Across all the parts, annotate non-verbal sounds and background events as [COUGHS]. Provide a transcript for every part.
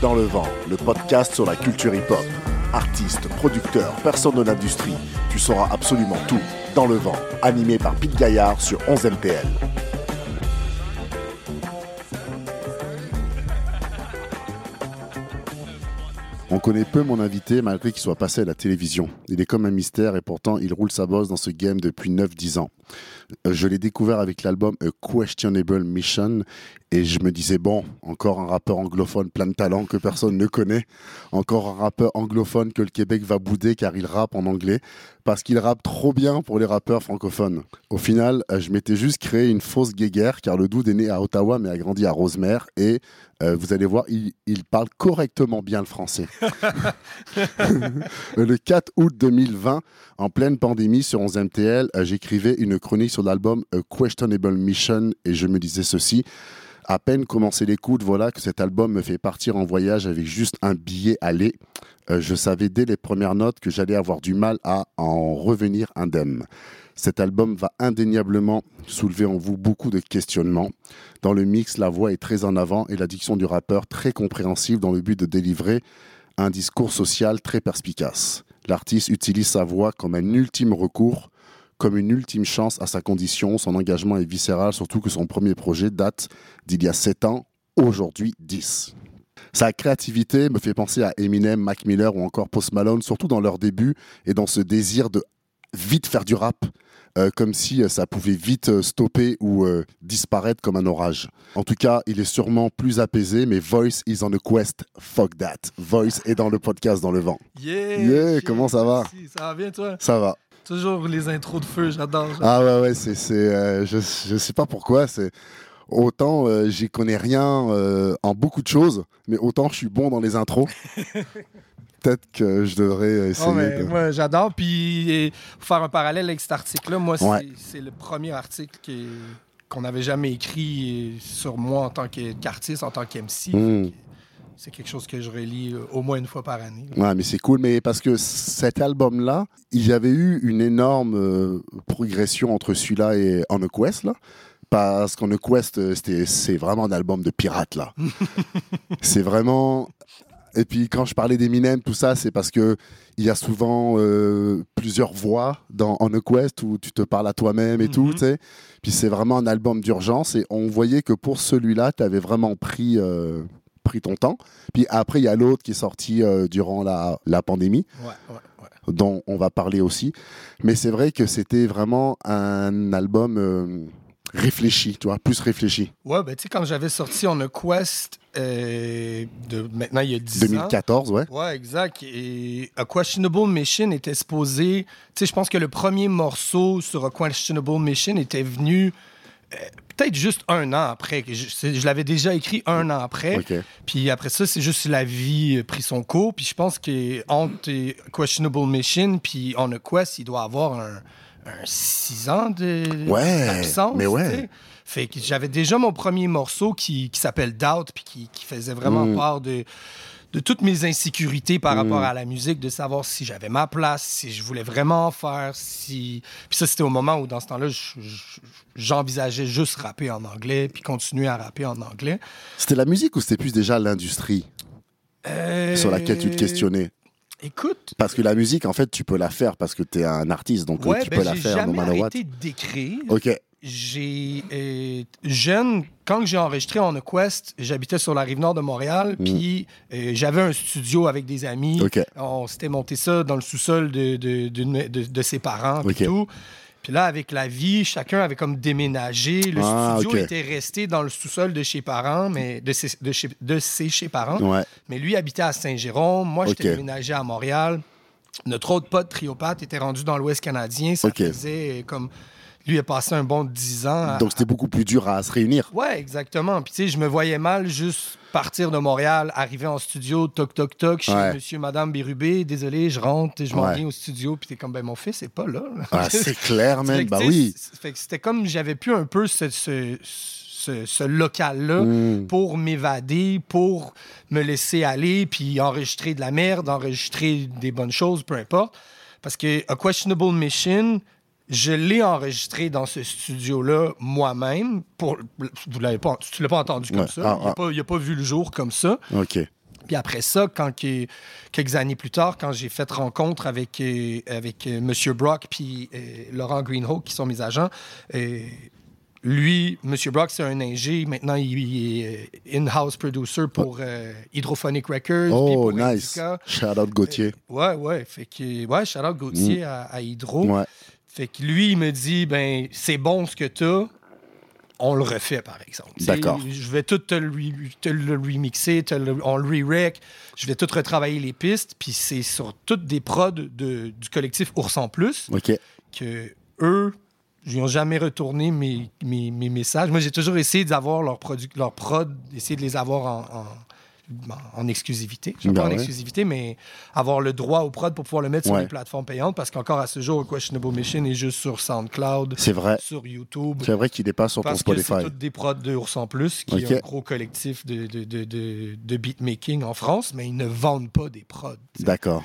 dans le vent, le podcast sur la culture hip-hop. Artistes, producteurs, personnes de l'industrie, tu sauras absolument tout dans le vent, animé par Pete Gaillard sur 11 MPL. On connaît peu mon invité malgré qu'il soit passé à la télévision. Il est comme un mystère et pourtant il roule sa bosse dans ce game depuis 9-10 ans. Euh, Je l'ai découvert avec l'album A Questionable Mission et je me disais, bon, encore un rappeur anglophone plein de talent que personne ne connaît, encore un rappeur anglophone que le Québec va bouder car il rappe en anglais, parce qu'il rappe trop bien pour les rappeurs francophones. Au final, euh, je m'étais juste créé une fausse guéguerre car le dude est né à Ottawa mais a grandi à Rosemère et euh, vous allez voir, il, il parle correctement bien le français. [LAUGHS] le 4 août 2020, en pleine pandémie sur 11 MTL, euh, j'écrivais une chronique sur l'album A Questionable Mission et je me disais ceci. À peine commencé l'écoute, voilà que cet album me fait partir en voyage avec juste un billet aller. Euh, je savais dès les premières notes que j'allais avoir du mal à en revenir indemne. Cet album va indéniablement soulever en vous beaucoup de questionnements. Dans le mix, la voix est très en avant et la diction du rappeur très compréhensible dans le but de délivrer un discours social très perspicace. L'artiste utilise sa voix comme un ultime recours, comme une ultime chance à sa condition. Son engagement est viscéral, surtout que son premier projet date d'il y a 7 ans, aujourd'hui 10. Sa créativité me fait penser à Eminem, Mac Miller ou encore Post Malone, surtout dans leur début et dans ce désir de vite faire du rap, euh, comme si euh, ça pouvait vite euh, stopper ou euh, disparaître comme un orage. En tout cas, il est sûrement plus apaisé, mais Voice is on a quest. Fuck that. Voice est dans le podcast dans le vent. Yeah! Yeah, comment ça va? Ça va bien, toi? Ça va. Toujours les intros de feu, j'adore. Ah ouais, ouais, c'est, euh, je, je sais pas pourquoi, c'est autant euh, j'y connais rien euh, en beaucoup de choses, mais autant je suis bon dans les intros. [LAUGHS] Peut-être que je devrais essayer. Oh, mais de- Moi, j'adore. Puis, pour faire un parallèle avec cet article-là, moi, c'est Ouais. le premier article qui- qu'on n'avait jamais écrit sur moi en tant qu'artiste, en tant qu'MC. Mm. C'est quelque chose que je relis euh, au moins une fois par année. Ouais, mais c'est cool, mais parce que cet album-là, il y avait eu une énorme euh, progression entre celui-là et On a Quest, là. Parce qu'On a Quest, euh, c'est vraiment un album de pirate, là. [LAUGHS] c'est vraiment. Et puis quand je parlais d'Eminem, tout ça, c'est parce que il y a souvent euh, plusieurs voix dans On a Quest où tu te parles à toi-même et tout, Mhm. tu sais. Puis c'est vraiment un album d'urgence et on voyait que pour celui-là, tu avais vraiment pris, euh, pris ton temps. Puis après, il y a l'autre qui est sorti euh, durant la, la pandémie, Ouais, ouais, ouais. dont on va parler aussi. Mais c'est vrai que c'était vraiment un album euh, réfléchi, tu vois, plus réfléchi. Ouais, ben, tu sais, quand j'avais sorti On a Quest, euh, de, maintenant, il y a 10 ans. 2014, ouais. Ouais, exact. Et A Questionable Mission était supposé. Tu sais, je pense que le premier morceau sur A Questionable Mission était venu euh, peut-être juste un an après. Je, l'avais déjà écrit un an après. Puis après ça, c'est juste la vie euh, pris son cours. Puis je pense qu'entre Questionable Mission puis On a Quest, il doit avoir un, un six ans de, Ouais, d'absence. mais ouais. Fait que j'avais déjà mon premier morceau qui, qui s'appelle Doubt, puis qui, qui faisait vraiment Mm. part de, de toutes mes insécurités par Mm. rapport à la musique, de savoir si j'avais ma place, si je voulais vraiment en faire, si... Puis ça, c'était au moment où, dans ce temps-là, je- je- j'envisageais juste rapper en anglais, puis continuer à rapper en anglais. C'était la musique ou c'était plus déjà l'industrie? Sur laquelle tu te Euh, questionnais? Écoute, Parce que la musique, en fait, tu peux la faire parce que tu es un artiste, donc euh, ouais, tu ben, peux la j'ai faire no jamais matter what. arrêté d'écrire. Ok, J'ai euh, jeune, quand j'ai enregistré On a Quest, j'habitais sur la rive nord de Montréal, puis euh, j'avais un studio avec des amis. Mm. On s'était monté ça dans le sous-sol de, de, d'une- de- de ses parents, Ok. tout. Puis là, avec la vie, chacun avait comme déménagé. Le Ah, studio était resté dans le sous-sol de chez parents, mais de ses, de chez, de ses chez parents. ouais. Mais lui habitait à Saint-Jérôme. Moi, j'étais déménagé à Montréal. Notre autre pote, Triopathe, était rendu dans l'Ouest canadien. Ça faisait euh, comme... Lui a passé un bon 10 ans. à- Donc c'était beaucoup plus dur à se réunir. Ouais, exactement. Puis tu sais, je me voyais mal juste partir de Montréal, arriver en studio, toc toc toc, chez Ouais. monsieur, madame Bérubé, désolé, je rentre, je m'en Ouais. viens au studio, puis t'es comme, ben mon fils est pas là. Ah, [LAUGHS] c'est clair, man. Bah oui. c'est- Fait que c'était comme j'avais plus un peu ce, ce, ce- ce local-là Mm. pour m'évader, pour me laisser aller, puis enregistrer de la merde, enregistrer des bonnes choses, peu importe. Parce que A Questionable Mission, je l'ai enregistré dans ce studio-là moi-même. Pour, vous l'avez pas, tu l'as pas entendu comme Ouais. ça? Ah, il n'a ah. pas, il a pas vu le jour comme ça. Ok. Puis après ça, quand que- quelques années plus tard, quand j'ai fait rencontre avec, euh, avec euh, Monsieur Brock puis euh, Laurent Greenhawk, qui sont mes agents, euh, lui, Monsieur Brock, c'est un ingé. Maintenant, il, est euh, in-house producer pour euh, Hydrophonic Records. Oh, nice. Shout out Gauthier. Ouais, ouais. Fait que, ouais, shout out Gauthier à, à Hydro. Ouais. Fait que lui, il me dit, ben, c'est bon ce que t'as. On le refait, par exemple. D'accord. Je vais tout te te le remixer, te le- on le re-rec. Je vais tout retravailler les pistes. Puis c'est sur toutes des prods de- du collectif Ours en Plus OK. que eux, ils n'ont jamais retourné mes, mes, mes messages. Moi, j'ai toujours essayé d'avoir leurs leurs prod, essayer de les avoir en, en, en exclusivité. Je Ben pas en ouais. exclusivité, mais avoir le droit au prod pour pouvoir le mettre sur les plateformes payantes parce qu'encore à ce jour, Questionable Mission est juste sur SoundCloud, C'est vrai. sur YouTube. C'est vrai qu'il pas sur ton Parce que c'est Spotify. toutes des prods de Ours en Plus, qui Ok. est un gros collectif de, de, de, de, de beatmaking en France, mais ils ne vendent pas des prods. D'accord.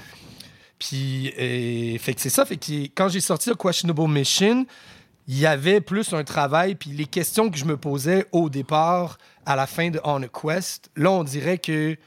Puis, euh, fait que c'est ça. Fait que quand j'ai sorti le Questionable Mission, il y avait plus un travail. Puis les questions que je me posais au départ, à la fin de On a Quest, là, on dirait que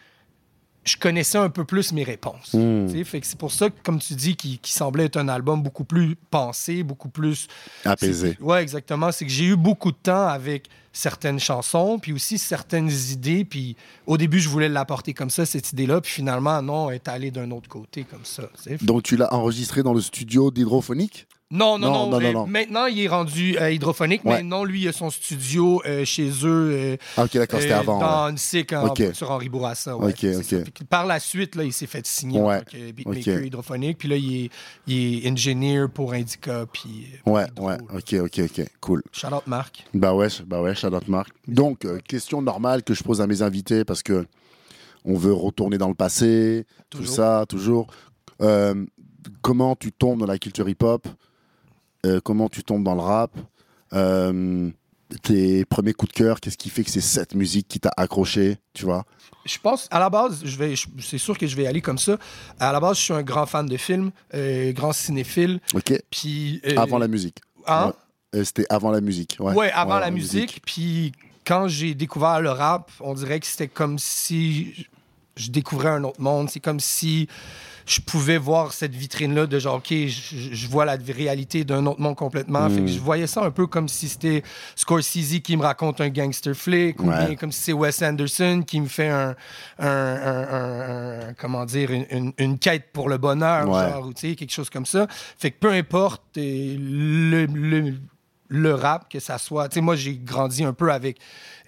je connaissais un peu plus mes réponses. Hmm. Fait que c'est pour ça que, comme tu dis, qui semblait être un album beaucoup plus pensé, beaucoup plus Apaisé. Ouais, exactement. C'est que j'ai eu beaucoup de temps avec certaines chansons, puis aussi certaines idées. Puis au début, je voulais l'apporter comme ça, cette idée-là. Puis finalement, non, elle est allée d'un autre côté comme ça. Donc, tu l'as enregistré dans le studio d'hydrophonique? Non, non, Non, non. non, mais non, non. Maintenant, il est rendu euh, hydrophonique. Ouais. Non, lui, il a son studio euh, chez eux. euh, Ah, ok, d'accord, c'était euh, avant. Dans ouais. sur Henri Bourassa. ouais, Ok, ok. Par la suite, là, il s'est fait signer en tant que beatmaker hydrophonique. Puis là, il est, il est engineer pour Indica. Puis, Ouais, Hydro. ouais, ok, ok, ok, cool. Out Marc. Bah ouais, bah ouais, out Marc. Donc, question normale que je pose à mes invités parce que on veut retourner dans le passé, tout Toujours. ça, toujours. Comment tu tombes dans la culture hip-hop? Euh, Comment tu tombes dans le rap Euh, Tes premiers coups de cœur, qu'est-ce qui fait que c'est cette musique qui t'a accroché, tu vois? Je pense, à la base, je vais, c'est sûr que je vais aller comme ça. À la base, je suis un grand fan de films, euh, grand cinéphile. Ok, Puis. avant la musique. hein? Ouais. C'était avant la musique. Ouais, Ouais, avant la musique. Puis quand j'ai découvert le rap, on dirait que c'était comme si je- découvrais un autre monde. C'est comme si je pouvais voir cette vitrine-là de genre, OK, je, je vois la réalité d'un autre monde complètement. Fait que je voyais ça un peu comme si c'était Scorsese qui me raconte un gangster flick ou bien comme si c'est Wes Anderson qui me fait un, un- un- un- un- comment dire, une, une- une quête pour le bonheur, Ouais. genre, ou tu sais, quelque chose comme ça. Fait que peu importe le, le- le rap, que ça soit. Tu sais, moi, j'ai grandi un peu avec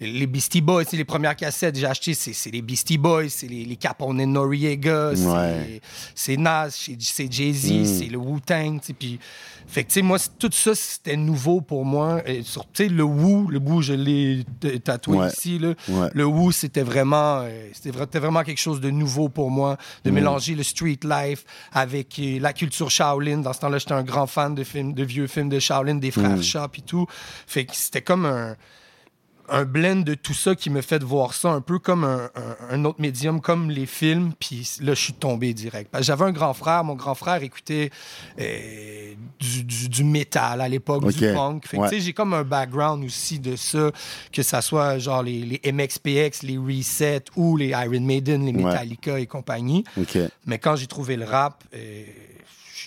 les Beastie Boys. Les premières cassettes que j'ai achetées, c'est les Beastie Boys, c'est les, les Capone Noriega, c'est- Ouais. c'est Nas, c'est Jay-Z, Mm. c'est le Wu-Tang. Puis, fait que, tu sais, moi, tout ça, c'était nouveau pour moi. Tu sais, le Wu, le Wu, je l'ai tatoué Ouais. ici. Là. Ouais. Le Wu, c'était vraiment, euh, c'était vra- c'était vraiment quelque chose de nouveau pour moi, de mélanger le street life avec euh, la culture Shaolin. Dans ce temps-là, j'étais un grand fan de films, de vieux films de Shaolin, des frères Sharp et tout. Fait que c'était comme un, un blend de tout ça qui me fait voir ça un peu comme un, un- un autre médium, comme les films. Puis là, je suis tombé direct. J'avais un grand frère. Mon grand frère écoutait euh, du, du, du métal à l'époque, du punk. Ouais. j'ai comme un background aussi de ça, que ça soit genre les, les MXPX, les Reset ou les Iron Maiden, les Ouais. Metallica et compagnie. Mais quand j'ai trouvé le rap, euh,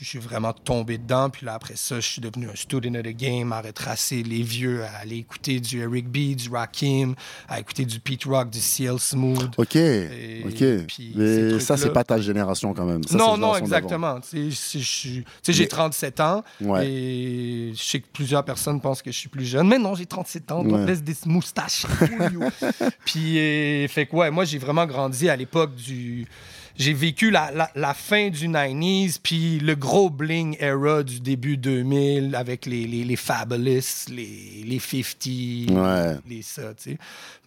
je suis vraiment tombé dedans. Puis là, après ça, je suis devenu un student of the game, à retracer les vieux, à aller écouter du Eric B, du Rakim, à écouter du Pete Rock, du CL Smooth. Ok, Et ok. puis, Mais ça, c'est pas ta génération quand même. Ça, non, non, exactement. J'ai Mais- 37 ans Ouais. et je sais que plusieurs personnes pensent que je suis plus jeune. Mais non, j'ai 37 ans. On Ouais. laisse des moustaches. [LAUGHS] Puis, euh, fait que, ouais, moi, j'ai vraiment grandi à l'époque du. J'ai vécu la, la, la fin du 90s, puis le gros bling era du début 2000 avec les, les, les Fabulous, les, les 50, Ouais. les ça, tu sais.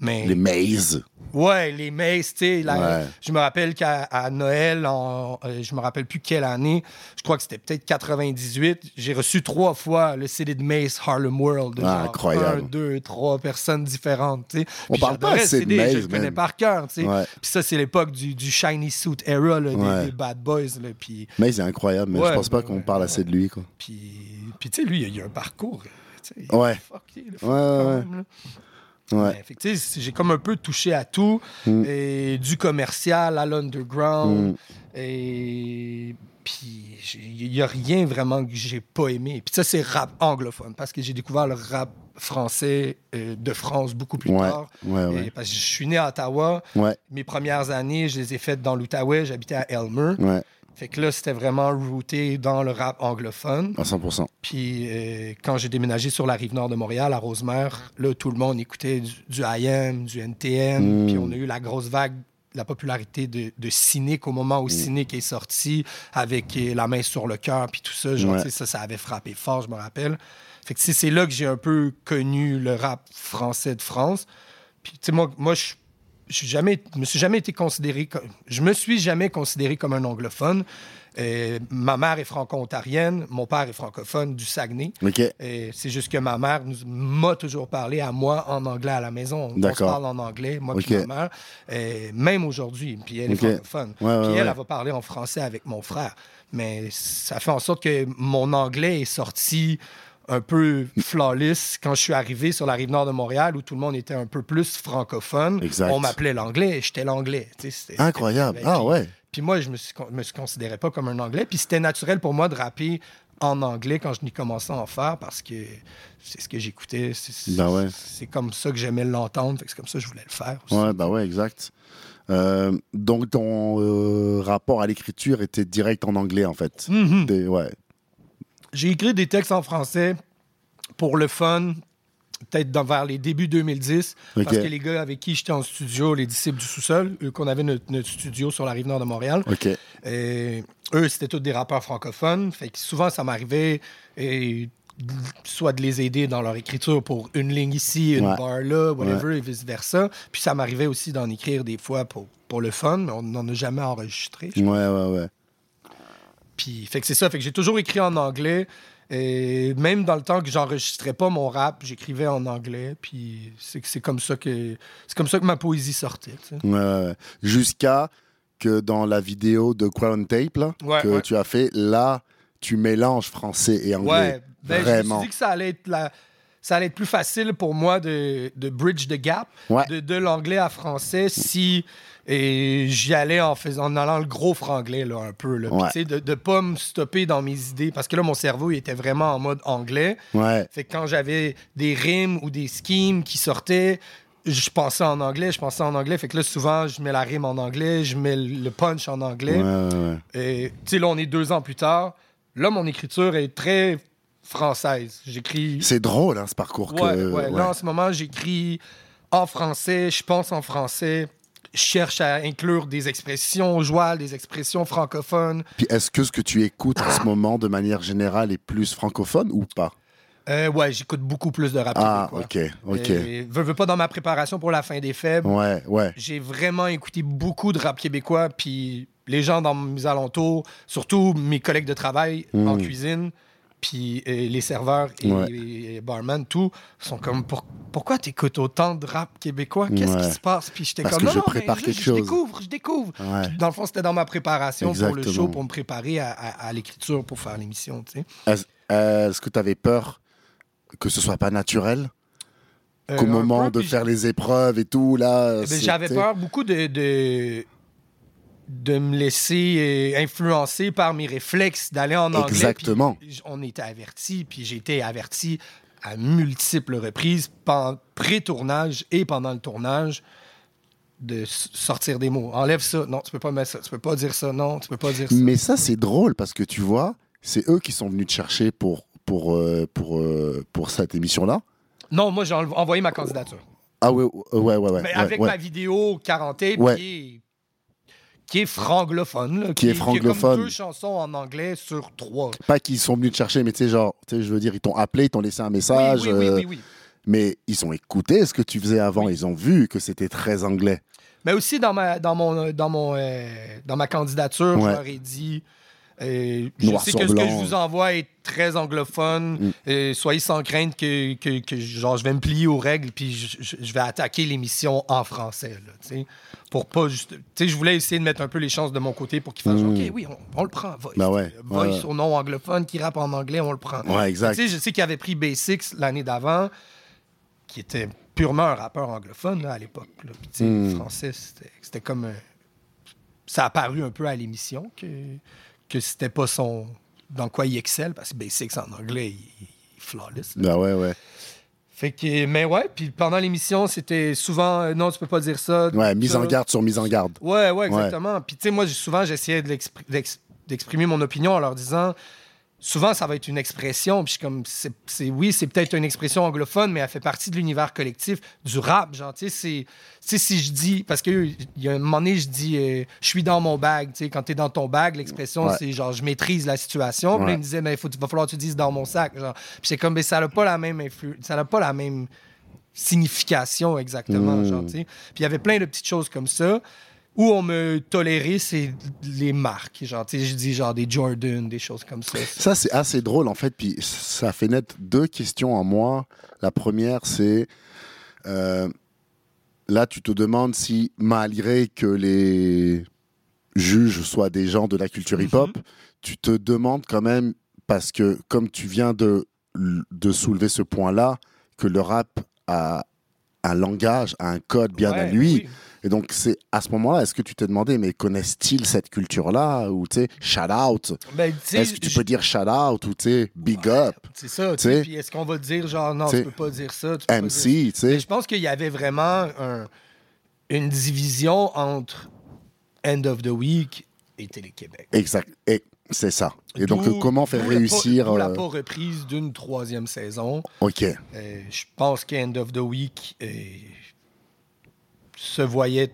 Mais, Les Maze. Ouais, les Mace, tu sais. Ouais. Je me rappelle qu'à Noël, en, euh, je me rappelle plus quelle année, je crois que c'était peut-être 98, j'ai reçu trois fois le CD de Mace Harlem World. de Ah, incroyable. Un, deux, trois personnes différentes, tu sais. On parle pas assez de CD, Mace, Je le connais par cœur, tu sais. Puis ça, c'est l'époque du, du Shiny Suit era, là, des- Ouais. des, Bad Boys, là. Puis, Maze est incroyable, mais Ouais, je pense pas qu'on parle assez de lui. Quoi. puis, puis tu sais, lui, il a, a un parcours. sais, Ouais. Ouais, fuck, ouais. Mais, j'ai comme un peu touché à tout, Mm. et du commercial à l'underground, Mm. et puis il n'y a rien vraiment que j'ai pas aimé. Puis ça, c'est rap anglophone, parce que j'ai découvert le rap français euh, de France beaucoup plus Ouais, tard. ouais, ouais. Et parce que je suis né à Ottawa, Ouais, mes premières années, je les ai faites dans l'Outaouais, j'habitais à Elmer. ouais, Fait que là, c'était vraiment rooté dans le rap anglophone. à 100%. Puis euh, quand j'ai déménagé sur la rive nord de Montréal, à Rosemère, là, tout le monde écoutait du, du IM, du NTM. Mm. Puis on a eu la grosse vague, la popularité de, de Cynic au moment Mm. où Cynic est sorti avec euh, La main sur le cœur, puis tout ça. Genre, Ouais. ça, ça avait frappé fort, je me rappelle. Fait que c'est là que j'ai un peu connu le rap français de France. Puis, tu sais, moi, moi je je suis jamais, je me suis jamais été considéré comme, je me suis jamais considéré comme un anglophone. Euh, ma mère est franco-ontarienne, mon père est francophone du Saguenay. Et C'est juste que ma mère nous- m'a toujours parlé à moi en anglais à la maison. On se parle en anglais, moi Ok. et ma mère. Et même aujourd'hui, puis elle est francophone. Ouais, ouais, puis elle, ouais. elle va parler en français avec mon frère. Mais ça fait en sorte que mon anglais est sorti un peu flawless quand je suis arrivé sur la rive nord de Montréal où tout le monde était un peu plus francophone. Exact. On m'appelait l'anglais, j'étais l'anglais. Incroyable. Puis- Ah ouais. Puis moi, je me, suis, me suis considérais pas comme un anglais. Puis c'était naturel pour moi de rapper en anglais quand je n'y commençais à en faire parce que c'est ce que j'écoutais. C'est Ben ouais. comme ça que j'aimais l'entendre. C'est comme ça que je voulais le faire. aussi. Ouais, bah ouais, exact. Euh, donc ton euh, rapport à l'écriture était direct en anglais en fait. Mhm. Des- ouais. J'ai écrit des textes en français pour le fun, peut-être dans- vers les débuts 2010, Ok. parce que les gars avec qui j'étais en studio, les disciples du sous-sol, eux qu'on avait notre, notre studio sur la rive nord de Montréal. Et eux, c'était tous des rappeurs francophones. Fait que souvent, ça m'arrivait et, soit de les aider dans leur écriture pour une ligne ici, une Ouais. barre là, whatever, et vice-versa. Puis ça m'arrivait aussi d'en écrire des fois pour, pour le fun, mais on n'en a jamais enregistré. Ouais, ouais, ouais. Puis, fait que c'est ça. Fait que j'ai toujours écrit en anglais. Et même dans le temps que j'enregistrais pas mon rap, j'écrivais en anglais. Puis c'est comme ça que c'est comme ça que ma poésie sortait. Jusqu'à que dans la vidéo de Crown Tape là, Ouais, que ouais. tu as fait, là, tu mélanges français et anglais. Ouais, ben, je me Vraiment. suis dit que ça allait être la- ça allait être plus facile pour moi de, de bridge the gap Ouais. de, de l'anglais à français si et j'y allais en faisant en allant le gros franglais là un peu là. Ouais. de de pas me stopper dans mes idées parce que là mon cerveau il était vraiment en mode anglais. Ouais. Fait que quand j'avais des rimes ou des schemes qui sortaient, je pensais en anglais, je pensais en anglais. Fait que là, souvent, je mets la rime en anglais, je mets le punch en anglais. Ouais, ouais, ouais. Et tu sais, là, on est deux ans plus tard. Là, mon écriture est très française. J'écris. C'est drôle, hein, ce parcours. Ouais, que... ouais. Là, en ce moment, j'écris en français, je pense en français. Je cherche à inclure des expressions jouales, des expressions francophones. Puis est-ce que ce que tu écoutes en ce [COUGHS] moment, de manière générale, est plus francophone ou pas? Euh, ouais, j'écoute beaucoup plus de rap Ah, québécois. ok, ok. Et, veux, veux pas dans ma préparation pour la fin des faibles. Ouais, ouais. J'ai vraiment écouté beaucoup de rap québécois, puis les gens dans mes alentours, surtout mes collègues de travail en cuisine, puis euh, les serveurs et, Ouais. et barman, tout, sont comme Pour- pourquoi t'écoutes autant de rap québécois? Qu'est-ce Ouais. qui se passe? Puis j'étais comme que non, je non, mais prépare je- quelque je, chose. découvre, je découvre. Ouais. Puis Dans le fond, c'était dans ma préparation pour le show, pour me préparer à, à- à l'écriture, pour faire l'émission, tu sais. Est-ce euh, que tu avais peur que ce soit pas naturel? Euh, Qu'au moment peu, de faire les épreuves et tout, là. Eh ben, J'avais peur beaucoup de, de, de me laisser euh, influencer par mes réflexes, d'aller en anglais. Exactement. puis on était avertis, puis j'ai été averti à multiples reprises, pré-tournage et pendant le tournage, de sortir des mots. Enlève ça, non, tu peux pas mettre ça, tu peux pas dire ça, non, tu peux pas dire ça. Mais ça, c'est drôle parce que tu vois, c'est eux qui sont venus te chercher pour, pour, euh, pour, euh, pour cette émission-là. Non, moi, j'ai envoyé ma candidature. Ah ouais, ouais, ouais, ouais. Mais ouais, avec ouais. ma vidéo 40 Ouais. qui est qui est franglophone. là, Qui est Qui a comme franglophone. deux chansons en anglais sur trois. Pas qu'ils sont venus te chercher, mais tu sais, genre, tu sais, je veux dire, ils t'ont appelé, ils t'ont laissé un message. oui, oui, euh, oui, oui. Mais ils ont écouté ce que tu faisais avant, ils ont vu que c'était très anglais. Mais aussi dans ma, dans mon, dans mon, euh, dans ma candidature, je Ouais. leur ai dit. Euh, je Noir sais que ce que je vous envoie est très anglophone. Mm. Euh, soyez sans crainte que, que, que, genre, je vais me plier aux règles puis je, je- je vais attaquer l'émission en français. Là, pour pas juste. Je voulais essayer de mettre un peu les chances de mon côté pour qu'ils fassent Mm. OK, oui, on, on le prend. Voice, ouais, Voice ouais, au nom anglophone qui rappe en anglais, on le prend. Ouais, exact. Je sais qu'il avait pris Basics l'année d'avant, qui était purement un rappeur anglophone là, à l'époque. Mm. Français, c'était c'était comme. un- Ça a apparu un peu à l'émission que, que c'était pas son. Dans quoi il excelle, parce que Basics en anglais, il, est flawless. là. Bah ouais, ouais. Fait que, mais ouais, puis pendant l'émission, c'était souvent euh, non, tu peux pas dire ça. Ouais, mise ça. en garde sur mise en garde. Ouais, ouais, exactement. Puis, tu sais, moi, souvent, j'essayais de d'exprimer mon opinion en leur disant. Souvent, ça va être une expression. Puis, je suis comme, c'est, oui, c'est peut-être une expression anglophone, mais elle fait partie de l'univers collectif du rap. Genre, tu sais, si je dis. Parce qu'il y a un moment donné, je dis, euh, je suis dans mon bag. Tu sais, quand t'es dans ton bag, l'expression, Ouais. c'est genre, je maîtrise la situation. Puis là, Ouais. il me disait, mais il va falloir que tu dises dans mon sac. Genre. Puis, c'est comme, mais ça n'a pas la même influ- Ça n'a pas la même signification exactement. Mm. Genre, tu sais. Puis il y avait plein de petites choses comme ça où on me tolérait, c'est les marques. Genre, je dis genre des Jordan, des choses comme ça. Ça, c'est assez drôle, en fait. Puis ça fait naître deux questions en moi. La première, c'est. euh, là, tu te demandes si, malgré que les juges soient des gens de la culture hip-hop, tu te demandes quand même, parce que comme tu viens de, de soulever ce point-là, que le rap a un langage, a un code bien à lui. oui. Et donc, c'est à ce moment-là, est-ce que tu t'es demandé, mais connaissent-ils cette culture-là Ou, tu sais, shout out? Ben, Est-ce que tu peux dire shout out ou, tu sais, big up? C'est ça, tu Tu sais. sais? Puis est-ce qu'on va dire genre non, Tu peux pas dire ça, tu peux. MC, tu sais je pense qu'il y avait vraiment un- une division entre End of the Week et Télé-Québec. Exact. Et c'est ça. Et donc, comment faire réussir d'où la euh, pas reprise d'une troisième saison. Ok. Euh, je pense qu'End of the Week euh, se voyait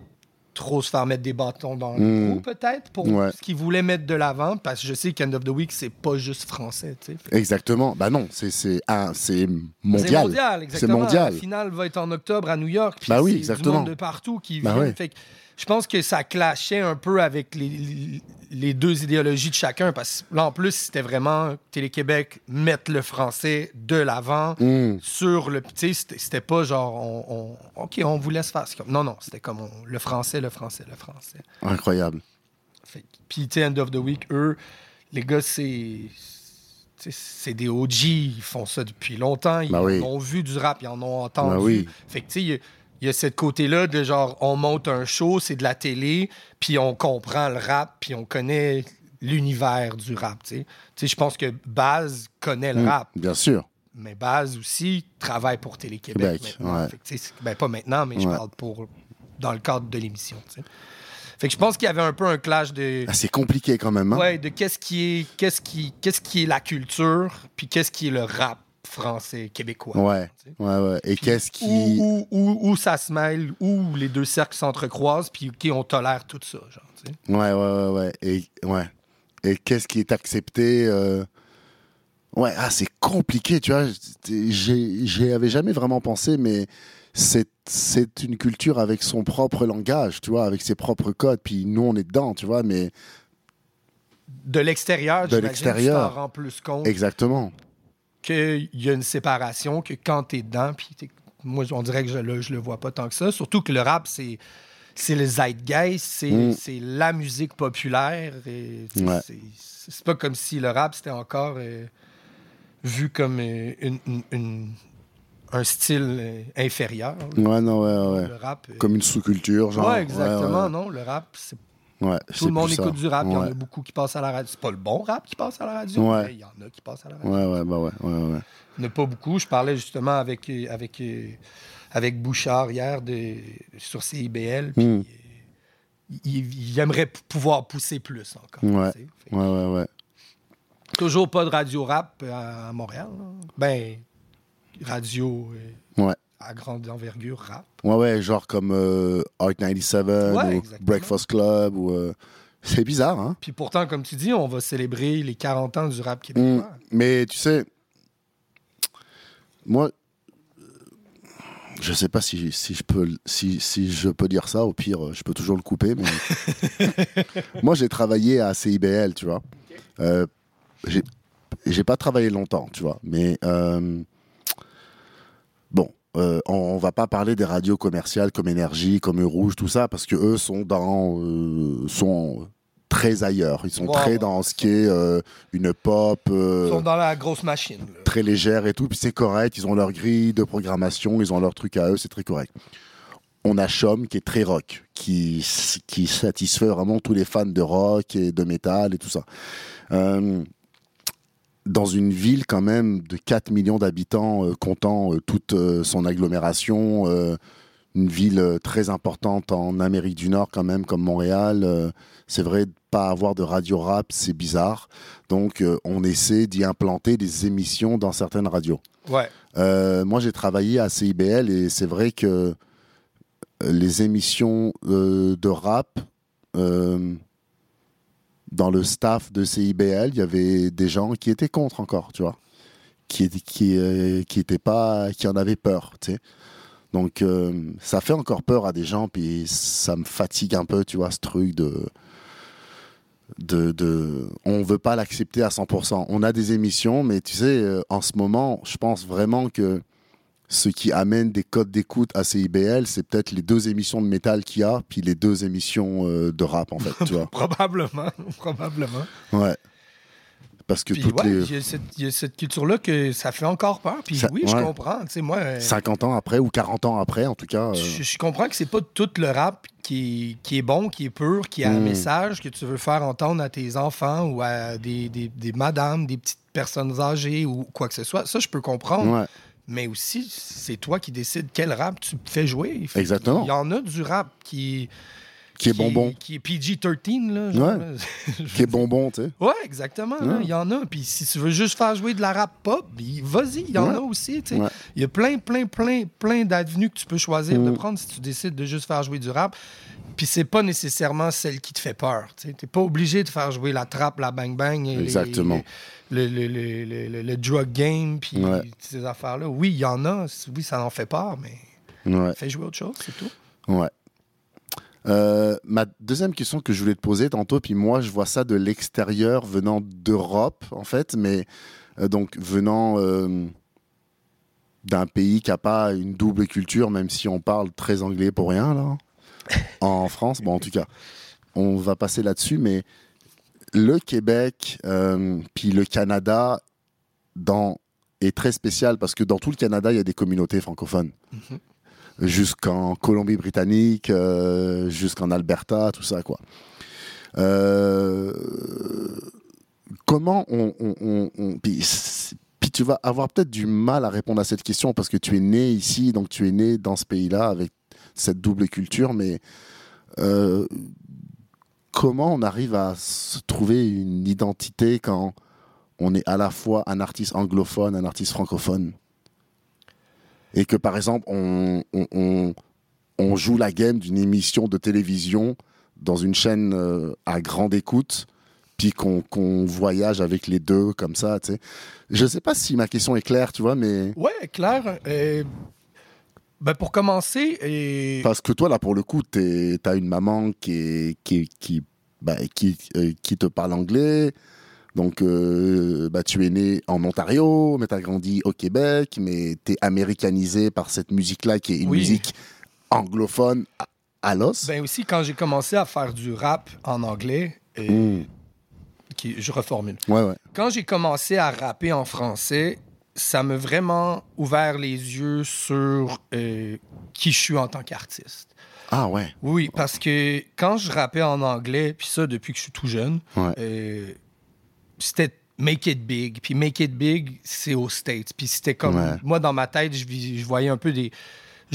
trop se faire mettre des bâtons dans le Mm. trou, peut-être, pour Ouais. ce qu'il voulait mettre de l'avant, parce que je sais qu'End of the Week, c'est pas juste français. Exactement. Bah non, c'est un- c'est mondial. mondial, exactement. mondial. La finale va être en octobre à New York. puis Bah oui, c'est exactement. Du monde de partout qui Bah vient. ouais. Fait je pense que ça clashait un peu avec les, les- deux idéologies de chacun. Parce que là, en plus, c'était vraiment Télé-Québec mettre le français de l'avant Mm. sur le. Tu sais, c'était- pas genre, on, on- OK, on vous laisse faire. Comme- non, non, c'était comme on- le français, le français, le français. Incroyable. Puis, tu sais, End of the Week, eux, les gars, c'est. C'est des OG, ils font ça depuis longtemps. Ils Bah oui. ont vu du rap, ils en ont entendu. Bah oui. Fait que, tu sais, il y a- il y, a ce côté-là de genre, on monte un show, c'est de la télé, puis on comprend le rap, puis on connaît l'univers du rap, tu sais. Je pense que Baz connaît le Mm. rap, Bien sûr. mais Baz aussi travaille pour Télé-Québec. Ouais. Ben, pas maintenant, mais je parle pour dans le cadre de l'émission. Fait que je pense qu'il y avait un peu un clash de. Ah, c'est compliqué quand même. Hein? Ouais, de qu'est-ce qui est qu'est-ce qui qu'est-ce qui est la culture, puis qu'est-ce qui est le rap français québécois. Ouais. tu sais. Ouais, ouais. Et qu'est-ce qui. où, où, où- où ça se mêle, où les deux cercles s'entrecroisent, puis OK, on tolère tout ça, genre, tu sais. Ouais, ouais, ouais, ouais. Et, ouais. Et qu'est-ce qui est accepté euh, Ouais, ah, c'est compliqué, tu vois. J'y avais jamais vraiment pensé, mais c'est une culture avec son propre langage, tu vois, avec ses propres codes. Puis nous, on est dedans, tu vois, mais De l'extérieur, De l'extérieur. rends plus compte exactement. Qu'il y a une séparation, que quand t'es dedans, puis moi, on dirait que je le, je le vois pas tant que ça. Surtout que le rap, c'est c'est le zeitgeist, c'est Mm. c'est la musique populaire. et, Ouais. c'est- C'est pas comme si le rap, c'était encore euh, vu comme euh, une- une- une- un style euh, inférieur. Ouais, non, ouais, ouais. Le rap... Comme une sous-culture, genre. ouais, exactement, non. Le rap, c'est ouais. tout le monde ça. écoute du rap. Il y en a beaucoup qui passent à la radio. C'est pas le bon rap qui passe à la radio, Ouais. mais il y en a qui passent à la radio. Ouais, ouais, bah ouais, ouais, ouais. Il n'y en a pas beaucoup. Je parlais justement avec, euh, avec, euh, avec Bouchard hier de, sur CIBL. Puis, Mm. euh, il, il aimerait pouvoir pousser plus encore. Ouais. tu sais. Ouais, ouais, ouais. Toujours pas de radio rap à, à Montréal. là. Ben, radio euh, Ouais. À grande envergure rap. Ouais, ouais, genre comme euh, Art 97 Ouais, ou. Breakfast Club. ou euh, C'est bizarre, hein? Puis pourtant, comme tu dis, on va célébrer les 40 ans du rap québécois. Mm. Mais tu sais, moi, je sais pas si, si, je peux, si, si je peux dire ça. Au pire, je peux toujours le couper. Mais... [LAUGHS] moi, j'ai travaillé à CIBL, tu vois. Euh, j'ai- pas travaillé longtemps, tu vois. Mais euh, euh, on, on va pas parler des radios commerciales comme Énergie, comme Rouge, tout ça, parce que eux sont dans, euh, sont très ailleurs. Ils sont Wow. très dans ce qui est euh, une pop Ils sont dans la grosse machine. là. très légère et tout. Puis c'est correct. Ils ont leur grille de programmation, ils ont leur truc à eux, c'est très correct. On a Chom qui est très rock, qui, qui satisfait vraiment tous les fans de rock et de métal et tout ça. Dans une ville quand même de 4 millions d'habitants, euh, comptant euh, toute euh, son agglomération, une ville très importante en Amérique du Nord quand même, comme Montréal, c'est vrai, pas avoir de radio rap, c'est bizarre. Donc on essaie d'y implanter des émissions dans certaines radios. Ouais. Moi, j'ai travaillé à CIBL et c'est vrai que les émissions de rap, dans le staff de CIBL, il y avait des gens qui étaient contre encore, tu vois, qui euh, qui étaient pas, qui en avaient peur, tu sais. Donc, euh, ça fait encore peur à des gens, puis ça me fatigue un peu, tu vois, ce truc de de, de on veut pas l'accepter à 100%. On a des émissions, mais tu sais, euh, en ce moment, je pense vraiment que ce qui amène des codes d'écoute à CIBL, c'est peut-être les deux émissions de métal qu'il y a, puis les deux émissions euh, de rap, en fait, tu vois. [LAUGHS] Probablement. Probablement. Ouais. Parce que Puis toutes ouais, les il y a cette, il y a cette culture-là que ça fait encore peur. Puis Ça- oui, je comprends. Moi, euh, 50 ans après ou 40 ans après, en tout cas. euh, je, je comprends que c'est pas tout le rap qui, qui est bon, qui est pur, qui a un Mm. message que tu veux faire entendre à tes enfants ou à des, des, des madames, des petites personnes âgées ou quoi que ce soit. Ça, je peux comprendre. ouais. Mais aussi, c'est toi qui décides quel rap tu fais jouer. Exactement. Il y en a du rap qui. Qui est bonbon. Qui est PG-13, là. genre, Ouais. là. Qui est bonbon, tu sais. Ouais, exactement. Ouais. Il y en a. Puis si tu veux juste faire jouer de la rap pop, vas-y, il y en Ouais. a aussi. tu sais. Il y a plein, plein, plein, plein d'avenues que tu peux choisir de Mm. prendre si tu décides de juste faire jouer du rap. Puis c'est pas nécessairement celle qui te fait peur. Tu n'es pas obligé de faire jouer la trappe, la bang-bang. les- Exactement. Le, le, le, le- le- le drug game, puis Ouais. ces affaires-là. Oui, il y en a. Oui, ça en fait peur, mais Ouais. fais jouer autre chose, c'est tout. Ouais. Euh, ma deuxième question que je voulais te poser tantôt, puis moi je vois ça de l'extérieur venant d'Europe en fait, mais euh, donc venant euh, d'un pays qui n'a pas une double culture, même si on parle très anglais pour rien là, [LAUGHS] en France, bon en tout cas, on va passer là-dessus, mais le Québec euh, puis le Canada dans, est très spécial parce que dans tout le Canada il y a des communautés francophones. Jusqu'en Colombie-Britannique, euh, jusqu'en Alberta, tout ça, quoi. Euh, comment on... on- on- on- puis, c'est- puis tu vas avoir peut-être du mal à répondre à cette question parce que tu es né ici, donc tu es né dans ce pays-là avec cette double culture, mais euh, comment on arrive à se trouver une identité quand on est à la fois un artiste anglophone, un artiste francophone? Et que par exemple on, joue la game d'une émission de télévision dans une chaîne euh, à grande écoute, puis qu'on voyage avec les deux comme ça, tu sais? Je sais pas si ma question est claire, tu vois, mais Ouais, clair. Euh, ben pour commencer, et... parce que toi là pour le coup, tu as une maman qui est, qui qui qui, euh, qui te parle anglais. Donc, euh, bah, tu es né en Ontario, mais tu as grandi au Québec, mais tu es américanisé par cette musique-là qui est une Oui. musique anglophone à, à l'os. Ben aussi, quand j'ai commencé à faire du rap en anglais, et- Mm. qui, je reformule. Ouais, ouais. Quand j'ai commencé à rapper en français, ça m'a vraiment ouvert les yeux sur euh, qui je suis en tant qu'artiste. Ah ouais. Oui, parce que quand je rappais en anglais, puis ça depuis que je suis tout jeune, Ouais. euh, c'était Make It Big. Puis Make It Big, c'est aux States. Puis c'était comme. Ouais. Moi, dans ma tête, je, voyais un peu des.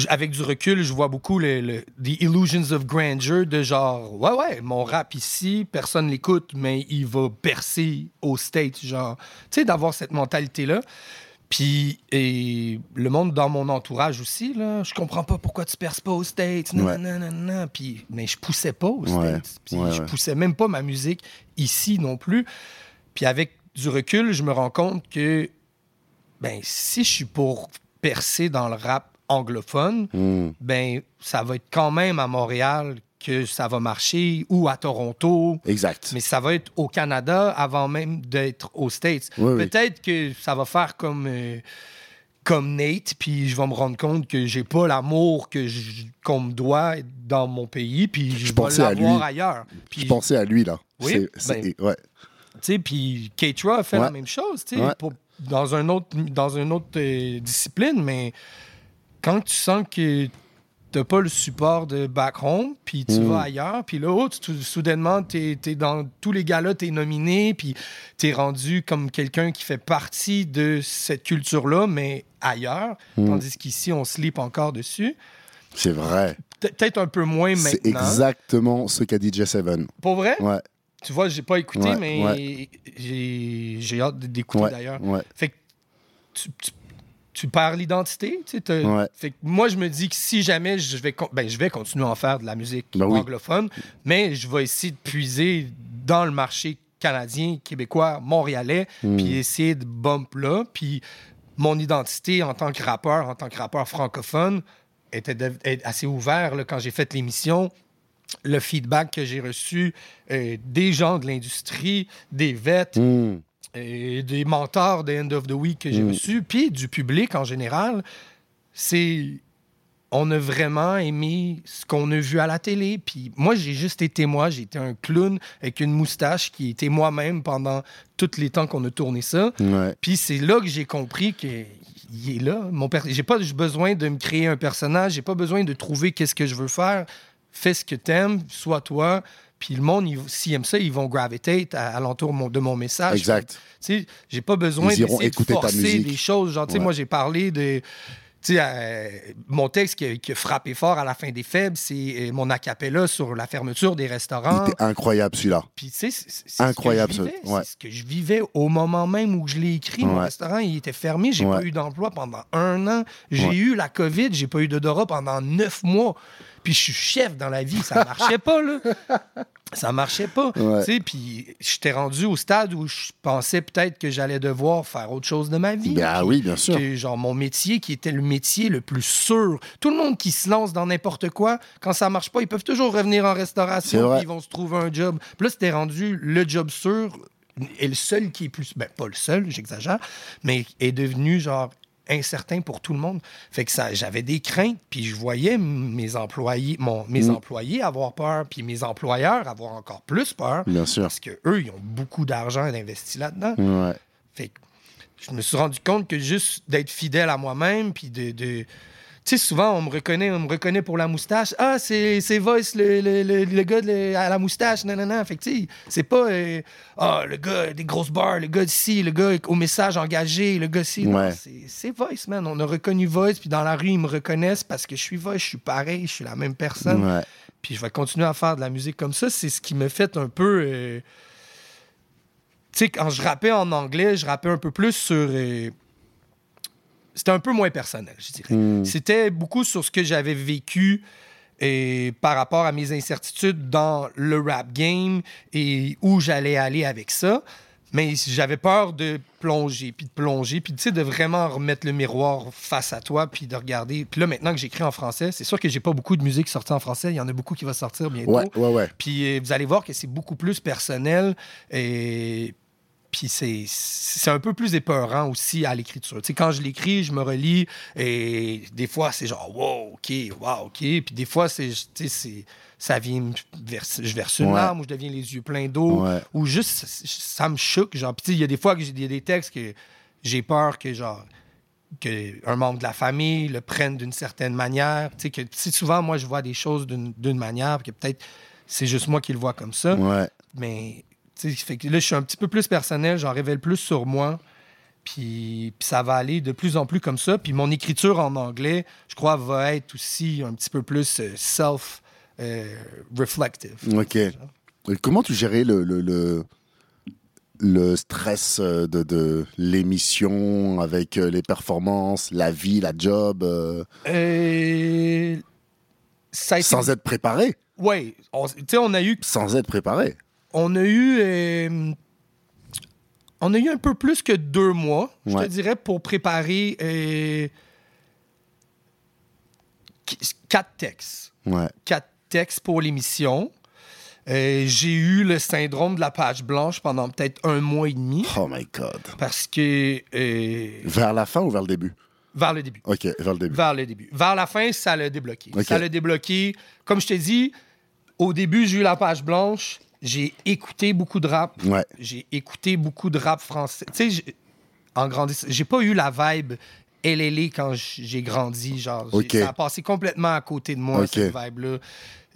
Avec du recul, je vois beaucoup le, le- The Illusions of Grandeur de genre, ouais, ouais, mon rap ici, personne l'écoute, mais il va percer aux States. Genre, tu sais, d'avoir cette mentalité-là. Puis, et le monde dans mon entourage aussi, là, je comprends pas pourquoi tu perces pas aux States. Non, Ouais. non, non, non. Puis, mais je poussais pas aux Ouais. States. Puis, Ouais, je ouais. poussais même pas ma musique ici non plus. Puis, avec du recul, je me rends compte que, ben, si je suis pour percer dans le rap anglophone, Mm. ben, ça va être quand même à Montréal que ça va marcher ou à Toronto. Exact. Mais ça va être au Canada avant même d'être aux States. Oui, oui. Peut-être que ça va faire comme, euh, comme Nate, puis je vais me rendre compte que j'ai pas l'amour que je- qu'on me doit dans mon pays, puis je, vais pensais à l'avoir lui. ailleurs. Puis, Je pensais à lui, là. Oui, ben- ouais. tu sais, puis Keitra a fait la même chose, tu sais, Ouais. pour- dans un autre, dans une autre euh, discipline, mais quand tu sens que t'as pas le support de back home, puis tu Mm. vas ailleurs, puis là, oh, tu- soudainement, t'es es dans tous les galas, t'es nominé, puis t'es rendu comme quelqu'un qui fait partie de cette culture-là, mais ailleurs, Mm. tandis qu'ici, on sleep encore dessus. C'est vrai. Pe- Peut-être un peu moins maintenant. C'est exactement ce qu'a dit J7. Pour vrai? Ouais, Tu vois, j'ai pas écouté, Ouais, mais ouais. j'ai j'ai hâte d'écouter ouais, d'ailleurs. ouais. Fait que tu, tu- tu perds l'identité. tu sais, t'as- Ouais. Fait que moi, je me dis que si jamais je vais, ben, je vais continuer à en faire de la musique Ben oui. anglophone, mais je vais essayer de puiser dans le marché canadien, québécois, montréalais, Hmm. puis essayer de bump là. Puis mon identité en tant que rappeur, en tant que rappeur francophone, était de- assez ouvert là, quand j'ai fait l'émission le feedback que j'ai reçu euh, des gens de l'industrie, des vets, Hmm. Et des mentors de End of the Week que j'ai Mm. reçus, puis du public en général, c'est. On a vraiment aimé ce qu'on a vu à la télé. Puis moi, j'ai juste été moi. J'ai été un clown avec une moustache qui était moi-même pendant tous les temps qu'on a tourné ça. Ouais. Puis c'est là que j'ai compris qu'il est là. Mon per... J'ai pas besoin de me créer un personnage. J'ai pas besoin de trouver qu'est-ce que je veux faire. Fais ce que t'aimes, sois toi. Puis le monde, ils- s'ils aiment ça, ils vont gravitate à, alentour mon- de mon message. Exact. Tu sais, j'ai pas besoin Ils d'essayer de forcer des choses. Genre, tu sais, Ouais. moi, j'ai parlé de... Tu sais, euh, mon texte qui a, qui a frappé fort à la fin des faibles, c'est euh, mon acapella sur la fermeture des restaurants. Il était incroyable, celui-là. Puis, tu sais, c'est- c'est ce que Incroyable, je ça. vivais. Ouais. C'est ce que je vivais au moment même où je l'ai écrit. Mon Ouais. restaurant, il était fermé. J'ai Ouais. pas eu d'emploi pendant un an. J'ai eu la COVID. J'ai pas eu d'odorat pendant neuf mois. Puis, je suis chef dans la vie. Ça marchait pas, là. [LAUGHS] Ça marchait pas. Ouais. Puis, j'étais rendu au stade où je pensais peut-être que j'allais devoir faire autre chose de ma vie. Ben Puis oui, bien sûr. que, genre, mon métier qui était le métier le plus sûr. Tout le monde qui se lance dans n'importe quoi, quand ça marche pas, ils peuvent toujours revenir en restauration, ils vont se trouver un job. Puis là, c'était rendu le job sûr et le seul qui est plus. Ben, pas le seul, j'exagère, mais est devenu, genre, incertain pour tout le monde. Fait que ça, j'avais des craintes, puis je voyais mes employés, mon, mes Mm. employés avoir peur, puis mes employeurs avoir encore plus peur, Bien sûr. parce que eux, ils ont beaucoup d'argent investi là-dedans. Ouais. Fait que je me suis rendu compte que juste d'être fidèle à moi-même, puis de. Sais, souvent, on me reconnaît, on me reconnaît pour la moustache. Ah, c'est c'est Voice, le, le, le- le gars de à la moustache. Non, non, non. Fait que, tu sais, c'est pas. euh, Ah, le gars des grosses barres, le gars d'ici, le gars au message engagé, le gars ci. Non, Ouais. c'est- C'est Voice, man. On a reconnu Voice, puis dans la rue, ils me reconnaissent parce que je suis Voice, je suis pareil, je suis la même personne. Ouais. Puis je vais continuer à faire de la musique comme ça. C'est ce qui me fait un peu. euh, Tu sais, quand je rappais en anglais, je rappais un peu plus sur. euh, C'était un peu moins personnel, je dirais. Mm. C'était beaucoup sur ce que j'avais vécu et par rapport à mes incertitudes dans le rap game et où j'allais aller avec ça. Mais j'avais peur de plonger, puis de plonger, puis tu sais, de vraiment remettre le miroir face à toi, puis de regarder. Puis là, maintenant que j'écris en français, c'est sûr que j'ai pas beaucoup de musique sortie en français. Il y en a beaucoup qui va sortir bientôt. Ouais, ouais, ouais. Puis euh, vous allez voir que c'est beaucoup plus personnel et puis c'est c'est un peu plus épeurant aussi à l'écriture. Tu sais, quand je l'écris, je me relis et des fois c'est genre wow, ok, wow, ok. Puis des fois c'est, tu sais, c'est ça vient, verse- je verse une Ouais. larme ou je deviens les yeux pleins d'eau Ouais. ou juste ça, me choque. Genre, puis il y a des fois que j'ai des textes que j'ai peur que genre qu'un membre de la famille le prenne d'une certaine manière. Tu sais, que souvent, moi, je vois des choses d'une d'une manière, puis que peut-être c'est juste moi qui le vois comme ça. Ouais. Mais fait que là, je suis un petit peu plus personnel, j'en révèle plus sur moi. Puis, puis ça va aller de plus en plus comme ça. Puis mon écriture en anglais, je crois, va être aussi un petit peu plus euh, self-reflective. Ok. Et comment tu gérais le, le, le, le stress euh, de, de l'émission avec euh, les performances, la vie, la job, euh, Euh, ça a été... sans être préparé? On- tu sais, on a eu Sans être préparé. On a eu euh, on a eu un peu plus que deux mois, je te dirais, pour préparer euh, qu- quatre textes. Ouais. Quatre textes pour l'émission. Euh, J'ai eu le syndrome de la page blanche pendant peut-être un mois et demi Oh my God. parce que euh, Vers la fin ou vers le début? Vers le début. OK, vers le début. Vers le début. Vers la fin, ça l'a débloqué. Ça l'a débloqué. Comme je t'ai dit, au début, j'ai eu la page blanche. J'ai écouté beaucoup de rap. Ouais. J'ai écouté beaucoup de rap français. Tu sais, en grandissant, j'ai pas eu la vibe LLA quand j'ai grandi. Genre, ça a passé complètement à côté de moi, cette vibe-là.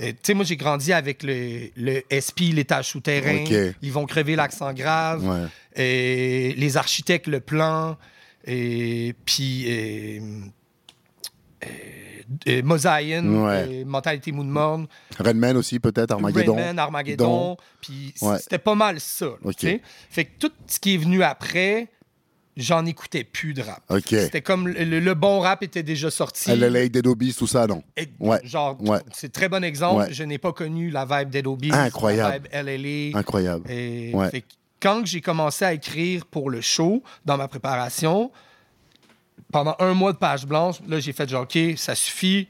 Euh, tu sais, moi, j'ai grandi avec le, le SP, l'étage souterrain. Ils vont crever l'accent grave. Ouais. Et les architectes, le plan. Et puis. euh, euh, euh, Mosaïen, Ouais. Mentalité Moon Morne, Redman aussi, peut-être, Armageddon. Rayman, Armageddon. Puis c'était pas mal ça. là, Ok. tu sais. Fait que tout ce qui est venu après, j'en écoutais plus de rap. OK. C'était comme le, bon rap était déjà sorti. LLA, Dead Obies, tout ça, non? Et- Ouais. Genre, Ouais. c'est très bon exemple. Ouais. Je n'ai pas connu la vibe Dead Obies, Incroyable. la vibe LLA. Incroyable. Et fait que quand j'ai commencé à écrire pour le show, dans ma préparation, pendant un mois de page blanche, là, j'ai fait genre, OK, ça suffit,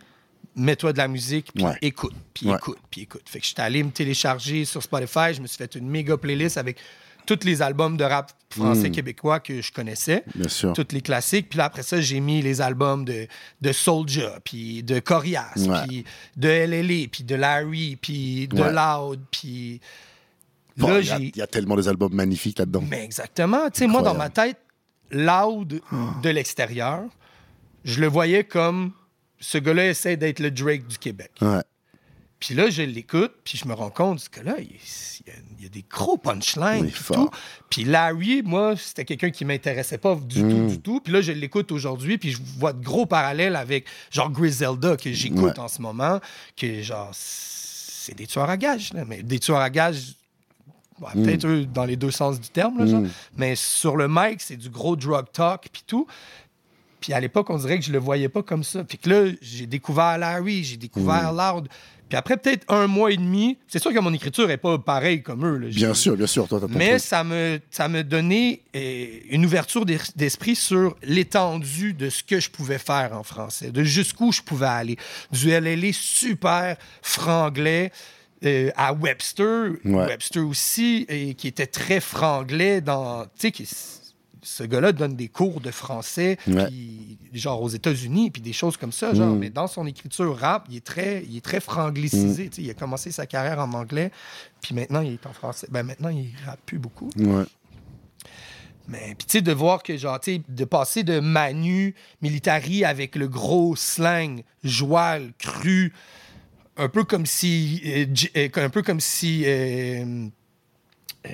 mets-toi de la musique, puis Ouais. écoute, puis Ouais. écoute, puis écoute. Fait que j'étais allé me télécharger sur Spotify, je me suis fait une méga playlist avec tous les albums de rap français Mm. québécois que je connaissais Bien sûr. tous les classiques. Puis là, après ça, j'ai mis les albums de, de Soulja, puis de Corias, Ouais. puis de LLA, puis de Larry, puis de. Loud, puis... Bon, là, il y a- j'ai... il y, a tellement des albums magnifiques là-dedans. Mais exactement. Tu sais, moi, dans ma tête, Loud de l'extérieur, je le voyais comme ce gars-là essaie d'être le Drake du Québec. Ouais. Puis là, je l'écoute, puis je me rends compte que là, il y a, il y a des gros punchlines. Fort. tout. Puis Larry, moi, c'était quelqu'un qui m'intéressait pas du Mm. tout, du tout. Puis là, je l'écoute aujourd'hui, puis je vois de gros parallèles avec, genre, Griselda, que j'écoute Ouais. en ce moment, que, genre, c'est des tueurs à gages, là, mais des tueurs à gages, ouais, Mm. peut-être eux, dans les deux sens du terme, là, genre. mais sur le mic, c'est du gros drug talk, puis tout. Puis à l'époque, on dirait que je le voyais pas comme ça. Puis que là, j'ai découvert Larry, j'ai découvert Loud. Puis après peut-être un mois et demi, c'est sûr que mon écriture est pas pareille comme eux. là. Bien sûr, bien sûr. Toi, t'as ton Mais truc. ça me, ça me donnait euh, une ouverture d'es- d'esprit sur l'étendue de ce que je pouvais faire en français, de jusqu'où je pouvais aller. Du LLA super franglais euh, à Webster, Ouais. Webster aussi, et qui était très franglais dans. Tu sais, ce gars-là donne des cours de français, Ouais. genre aux États-Unis, puis des choses comme ça. Genre, mais dans son écriture rap, il est très, il est très franglicisé. tu sais, Il a commencé sa carrière en anglais, puis maintenant il est en français. Ben maintenant il rappe plus beaucoup. Ouais. Mais puis tu sais de voir que genre tu sais de passer de Manu Militari avec le gros slang joual cru un peu comme si euh, euh, un peu comme si euh, euh,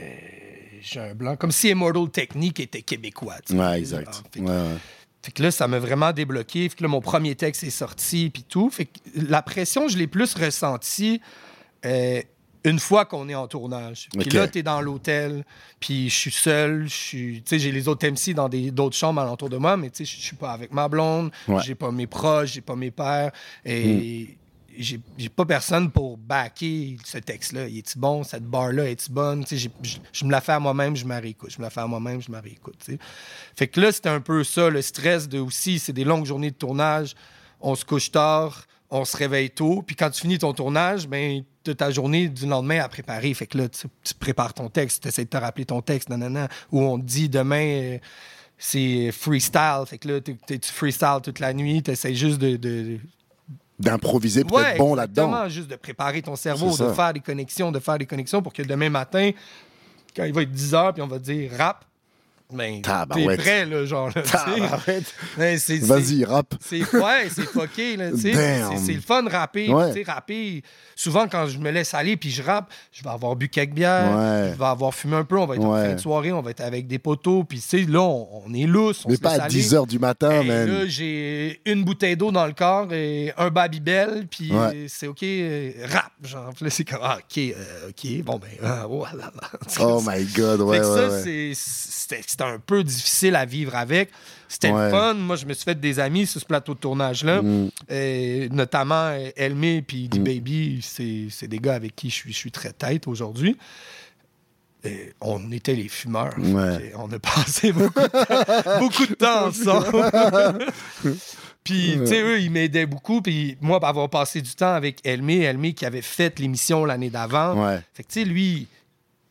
j'ai un blanc comme si Immortal Technique était québécois. Ouais, exact. Ah, fait que- Ouais, ouais. fait que là, ça m'a vraiment débloqué. Fait que là, mon premier texte est sorti, puis tout. Fait que la pression, je l'ai plus ressentie euh, une fois qu'on est en tournage. Puis là, t'es dans l'hôtel, puis je suis seul. j'ai les autres MC dans d'autres chambres alentour de moi, mais tu sais, je suis pas avec ma blonde, Ouais. j'ai pas mes proches, j'ai pas mes pères. Et j'ai j'ai pas personne pour backer ce texte-là. Il est-tu bon? Cette barre-là, est-tu bonne? Je, me la fais à moi-même, je me réécoute. Je me la fais à moi-même, je me réécoute. tu sais. Fait que là, c'était un peu ça, le stress de aussi, c'est des longues journées de tournage. On se couche tard, on se réveille tôt. Puis quand tu finis ton tournage, ben, tu ta journée du lendemain à préparer. Fait que là, tu, prépares ton texte, tu essaies de te rappeler ton texte, nanana, où on te dit demain. euh, c'est freestyle. Fait que là, tu freestyle toute la nuit? Tu essaies juste de, de, D'improviser, peut-être Ouais, bon là-dedans. Juste de préparer ton cerveau, de faire des connexions, de faire des connexions pour que demain matin, quand il va être 10 heures, puis on va dire rap, ben, t'es prêt, là, genre. [LAUGHS] Vas-y, rap. c'est ouais, c'est fucké là. C'est- le fun rapper, Ouais. tu sais, rapper. Souvent quand je me laisse aller puis je rappe, je vais avoir bu quelques bières, Ouais. je vais avoir fumé un peu, on va être en fin de soirée, on va être avec des poteaux puis tu sais là on, on est lousse, on Mais se pas à aller. 10 h du matin, Hey, man. là, j'ai une bouteille d'eau dans le corps et un Babybel, puis euh, c'est OK, euh, rap. Genre, Puis là, c'est comme, ah, OK, euh, OK, bon, ben, oh là là. Oh my God, ouais, Fait que ouais, ça, ouais. c'est- c'était c'était un peu difficile à vivre avec. C'était Ouais. le fun. Moi, je me suis fait des amis sur ce plateau de tournage-là, Mm. Notamment euh, Elmé puis D-Baby. C'est c'est des gars avec qui je suis, je suis très tête aujourd'hui. Et on était les fumeurs. Ouais. On a [LAUGHS] passé beaucoup de temps, beaucoup de temps ensemble. [LAUGHS] Puis, tu sais, eux, ils m'aidaient beaucoup. Puis, moi, avoir passé du temps avec Elmé, Elmé qui avait fait l'émission l'année d'avant. Ouais. Fait que, tu sais, lui,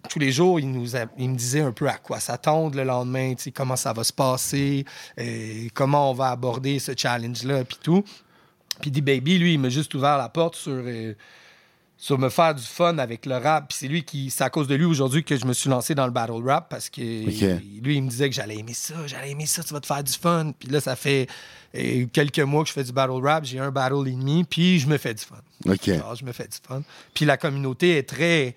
tous les jours, il, nous a- il me disait un peu à quoi s'attendre le lendemain, comment ça va se passer, et comment on va aborder ce challenge-là, puis tout. Puis D Baby, lui, il m'a juste ouvert la porte sur, euh, sur me faire du fun avec le rap. Puis c'est lui qui, c'est à cause de lui aujourd'hui que je me suis lancé dans le battle rap parce que lui, il me disait que j'allais aimer ça, j'allais aimer ça, tu vas te faire du fun. Puis là, ça fait euh, quelques mois que je fais du battle rap, j'ai un battle et demi, puis je me fais du fun. Alors, je me fais du fun. Puis la communauté est très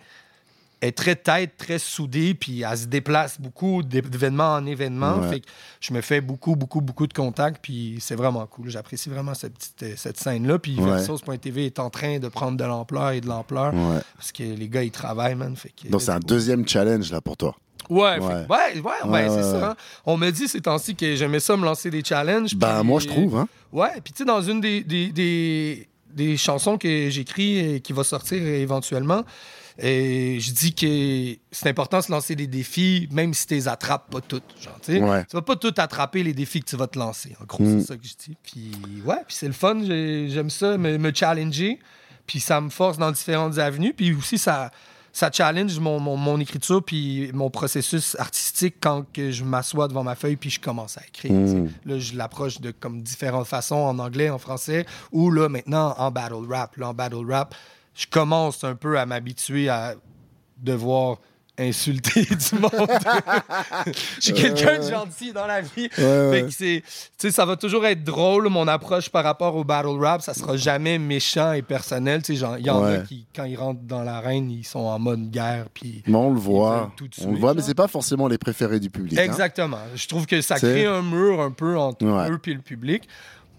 est très tête, très soudée, puis elle se déplace beaucoup d'é- d'événement en événement. Ouais. Fait que je me fais beaucoup, beaucoup, beaucoup de contacts, puis c'est vraiment cool. J'apprécie vraiment cette, petite, euh, cette scène-là. Puis Ouais. Versos.tv est en train de prendre de l'ampleur et de l'ampleur, Ouais. parce que les gars, ils travaillent, man. Fait que, Donc c'est un deuxième challenge là pour toi. Ouais, Ouais. fait- ouais, ouais, c'est ça. hein. On me dit ces temps-ci que j'aimais ça me lancer des challenges. Ben moi je trouve, hein. Ouais, puis tu sais, dans une des, des, des, des chansons que j'écris et qui va sortir éventuellement, et je dis que c'est important de se lancer des défis, même si tu les attrapes pas toutes. Genre. Ouais. Tu vas pas tout attraper les défis que tu vas te lancer. En gros, Mm. c'est ça que je dis. Puis ouais, puis c'est le fun. j'ai- J'aime ça, me, me challenger. Puis ça me force dans différentes avenues. Puis aussi, ça, ça challenge mon, mon, mon écriture puis mon processus artistique quand que je m'assois devant ma feuille puis je commence à écrire. tu sais. Mm. Là, je l'approche de comme différentes façons, en anglais, en français, ou là, maintenant, en battle rap. Là, en battle rap, je commence un peu à m'habituer à devoir insulter [LAUGHS] du monde. Je suis quelqu'un de gentil dans la vie. Ouais, Fait que ça va toujours être drôle, mon approche par rapport au battle rap. Ça sera jamais méchant et personnel. Il y en a qui, quand ils rentrent dans l'arène, ils sont en mode guerre. Puis Mais on le voit. tout On le voit, mais c'est pas forcément les préférés du public. hein. Exactement. Je trouve que ça crée un mur un peu entre Ouais. eux et le public.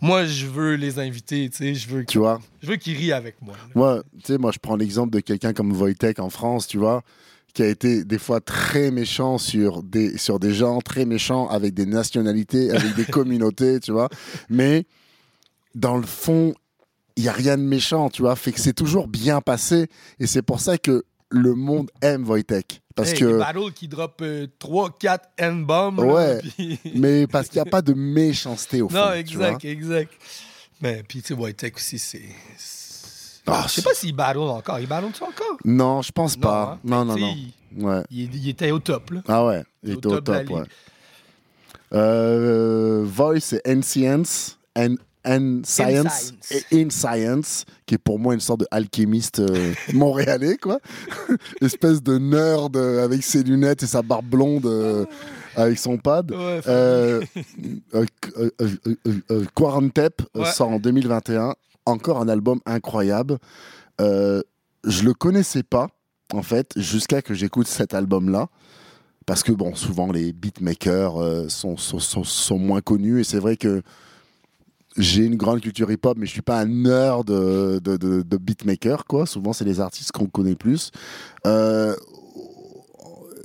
Moi, je veux les inviter, tu sais, je veux, vois? je veux qu'ils rient avec moi. là. Moi, tu sais, moi, je prends l'exemple de quelqu'un comme Wojtek en France, tu vois, qui a été des fois très méchant sur des, sur des gens, très méchant avec des nationalités, avec des [LAUGHS] communautés, tu vois. Mais dans le fond, il n'y a rien de méchant, tu vois. Fait que c'est toujours bien passé. Et c'est pour ça que le monde aime Wojtek. Parce Hey, que. Qui drop 3, 4 N-bombs. Ouais. [LAUGHS] Puis... Mais parce qu'il n'y a pas de méchanceté au fond. non, tu vois. exact, exact. Mais puis, tu sais, Wojtek aussi, c'est. C'est- Ah, je sais pas s'il battle encore. Il battle-tu encore? Non, je pense pas. hein? Non, non, Tu non. Il, Ouais. il- il était au top, là. Ah ouais, il était au top ouais. Euh, Voice et N-Science, N, N Science Science. et In Science, qui est pour moi une sorte de alchimiste euh, [LAUGHS] montréalais, quoi. [LAUGHS] Espèce de nerd euh, avec ses lunettes et sa barbe blonde euh, avec son pad. Ouais, Quarantep Ouais. sort en 2021. Encore un album incroyable. Euh, je le connaissais pas, en fait, jusqu'à que j'écoute cet album-là. Parce que, bon, souvent, les beatmakers euh, sont, sont, sont, moins connus. Et c'est vrai que j'ai une grande culture hip-hop, mais je suis pas un nerd de, de beatmaker, quoi. Souvent, c'est les artistes qu'on connaît plus. Euh,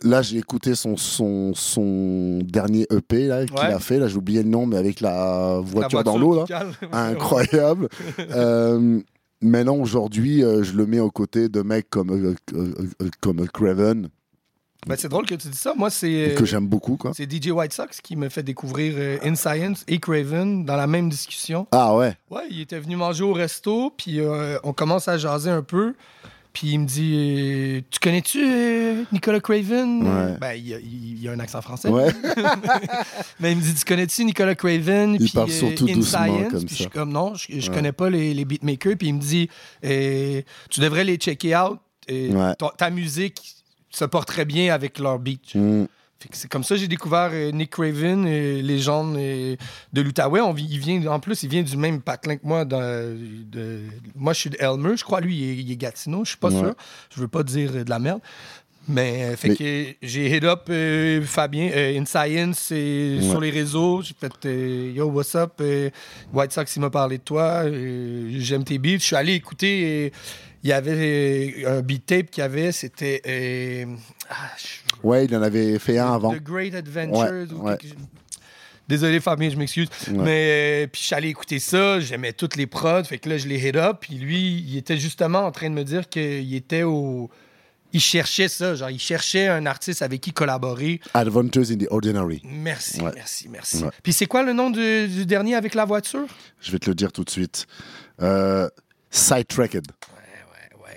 là, j'ai écouté son, son, son dernier EP là, qu'il Ouais. a fait. Là, j'ai oublié le nom, mais avec la La voiture, dans l'eau. là. Incroyable. [LAUGHS] euh, maintenant, aujourd'hui, euh, je le mets aux côtés de mecs comme, euh, euh, euh, comme Craven, Ben, c'est drôle que tu dis ça. Moi, c'est. que j'aime beaucoup. Quoi. C'est DJ White Sox qui me fait découvrir euh, In Science et Craven dans la même discussion. Ah ouais. Ouais, il était venu manger au resto, puis euh, on commence à jaser un peu. Puis il me dit euh, Tu connais-tu euh, Nicolas Craven? Ouais. Ben, il, y a- il y a un accent français. Ouais. [LAUGHS] Mais il me dit Tu connais-tu Nicolas Craven Il Puis, parle surtout In doucement, Science. comme Puis je suis comme Non, je, je Ouais. connais pas les, les beatmakers. Puis il me dit euh, Tu devrais les checker out. Euh, ta musique se porte très bien avec leur beat. Mm. C'est comme ça que j'ai découvert euh, Nick Craven, euh, légende euh, de l'Outaouais. Il vient, en plus, il vient du même patelin que moi. dans- de- moi, je suis de Elmer, je crois. Lui, il est, il est Gatineau, je suis pas Ouais. sûr. Je veux pas dire euh, de la merde. Mais, fait Mais- que j'ai hit up euh, Fabien, euh, In Science, Ouais. sur les réseaux. J'ai fait euh, Yo, what's up? White Sox, il m'a parlé de toi. J'aime tes beats. Je suis allé écouter. Il y avait euh, un beat tape qu'il y avait. C'était. euh, ah, je- Ouais, il en avait fait un avant. The Great Adventures. Ouais, ou ouais. quelque- Désolé Fabien, je m'excuse. Ouais. Mais euh, puis je suis allé écouter ça, j'aimais toutes les prods, fait que là je les hit up, puis lui, il était justement en train de me dire qu'il était au il cherchait ça, genre il cherchait un artiste avec qui collaborer. Adventures in the Ordinary. Merci, Ouais. merci, merci. Ouais. Puis c'est quoi le nom du, du dernier avec la voiture? Je vais te le dire tout de suite. Euh, Sidetracked.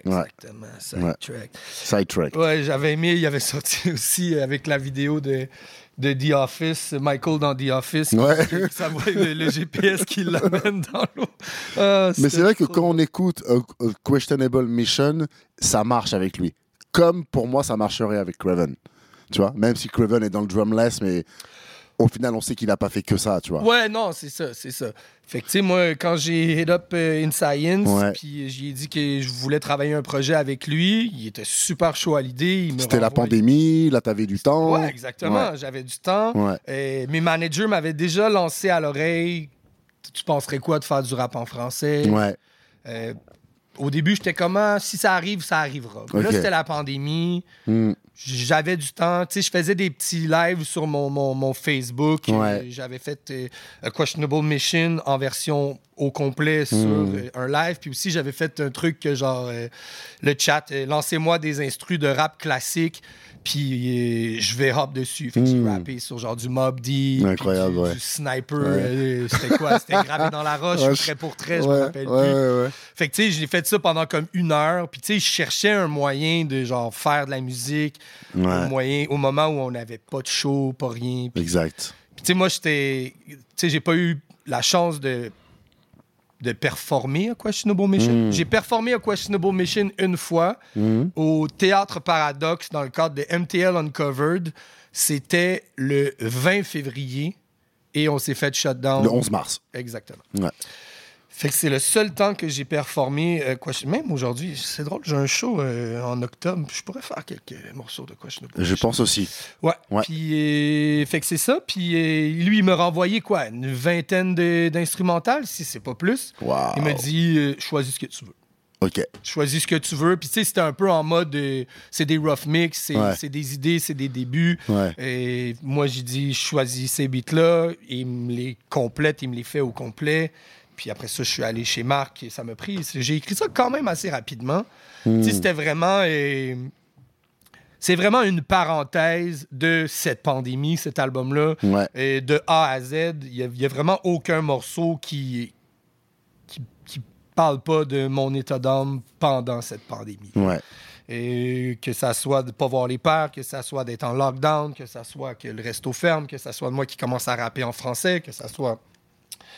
Exactement. Sidetrack. Sidetrack. Ouais, j'avais aimé, il avait sorti [LAUGHS] aussi avec la vidéo de de The Office, Michael dans The Office, Ouais. ça voit le, le GPS qui [LAUGHS] l'amène dans l'eau. Ah, Mais c'est vrai que quand on écoute a, A Questionable Mission, ça marche avec lui. Comme pour moi, ça marcherait avec Craven. Tu vois, même si Craven est dans le drumless, mais au final, on sait qu'il n'a pas fait que ça, tu vois. Ouais, non, c'est ça, c'est ça. Fait que, tu sais, moi, quand j'ai hit up euh, In Science, Ouais. puis j'ai dit que je voulais travailler un projet avec lui, il était super chaud à l'idée. C'était la pandémie, là, t'avais du temps. Ouais, exactement. J'avais du temps. Ouais. Euh, mes managers m'avaient déjà lancé à l'oreille Tu penserais quoi de faire du rap en français? Ouais. Euh, Au début, j'étais comment si ça arrive, ça arrivera. Là, c'était la pandémie. Hmm. J'avais du temps. Tu sais, je faisais des petits lives sur mon, mon, mon Facebook. Ouais. J'avais fait euh, A Questionable Mission en version au complet sur Mm. euh, un live. Puis aussi, j'avais fait un truc que genre euh, le chat, euh, lancez-moi des instrus de rap classique. Puis euh, je vais hop dessus. Fait que j'ai Mm. rappé sur genre du Mob D. puis Incroyable, du, ouais. du sniper. Ouais. euh, C'était quoi? C'était [LAUGHS] gravé dans la roche Ouais, trait pour trait, je me rappelle plus. Fait que, tu sais, j'ai fait ça pendant comme une heure. Puis, tu sais, je cherchais un moyen de, genre, faire de la musique au, moyen, au moment où on n'avait pas de show, pas rien. Puis, Exact. tu sais, moi, j'étais... Tu sais, j'ai pas eu la chance de de performer à Questionable Mission. Mm. J'ai performé à Questionable Mission une fois Mhm. au Théâtre Paradoxe dans le cadre de MTL Uncovered. C'était le 20 février et on s'est fait shutdown. Le 11 mars. Exactement. Ouais. Fait que c'est le seul temps que j'ai performé. euh, Question- Même aujourd'hui, c'est drôle, j'ai un show euh, en octobre. Je pourrais faire quelques morceaux de Questionable. Je pense aussi. Ouais. Ouais. Puis, euh, fait que c'est ça. Puis, euh, lui, il m'a renvoyé quoi Une vingtaine d'instrumentales, si c'est pas plus. Waouh. Il m'a dit choisis ce que tu veux. Ok. Choisis ce que tu veux. Puis, tu sais, c'était un peu en mode euh, c'est des rough mix, c'est Ouais. des idées, c'est des débuts. Ouais. Et moi, j'ai dit, choisis ces beats-là. Il me les complète, il me les fait au complet. Puis après ça, je suis allé chez Marc et ça m'a pris. J'ai écrit ça quand même assez rapidement. Hmm. C'était vraiment. euh, c'est vraiment une parenthèse de cette pandémie, cet album-là. Ouais. Et de A à Z, il n'y a, vraiment aucun morceau qui, qui, qui parle pas de mon état d'âme pendant cette pandémie. Ouais. Et que ça soit de pas voir les pères, que ça soit d'être en lockdown, que ça soit que le resto ferme, que ça soit moi qui commence à rapper en français, que ça soit.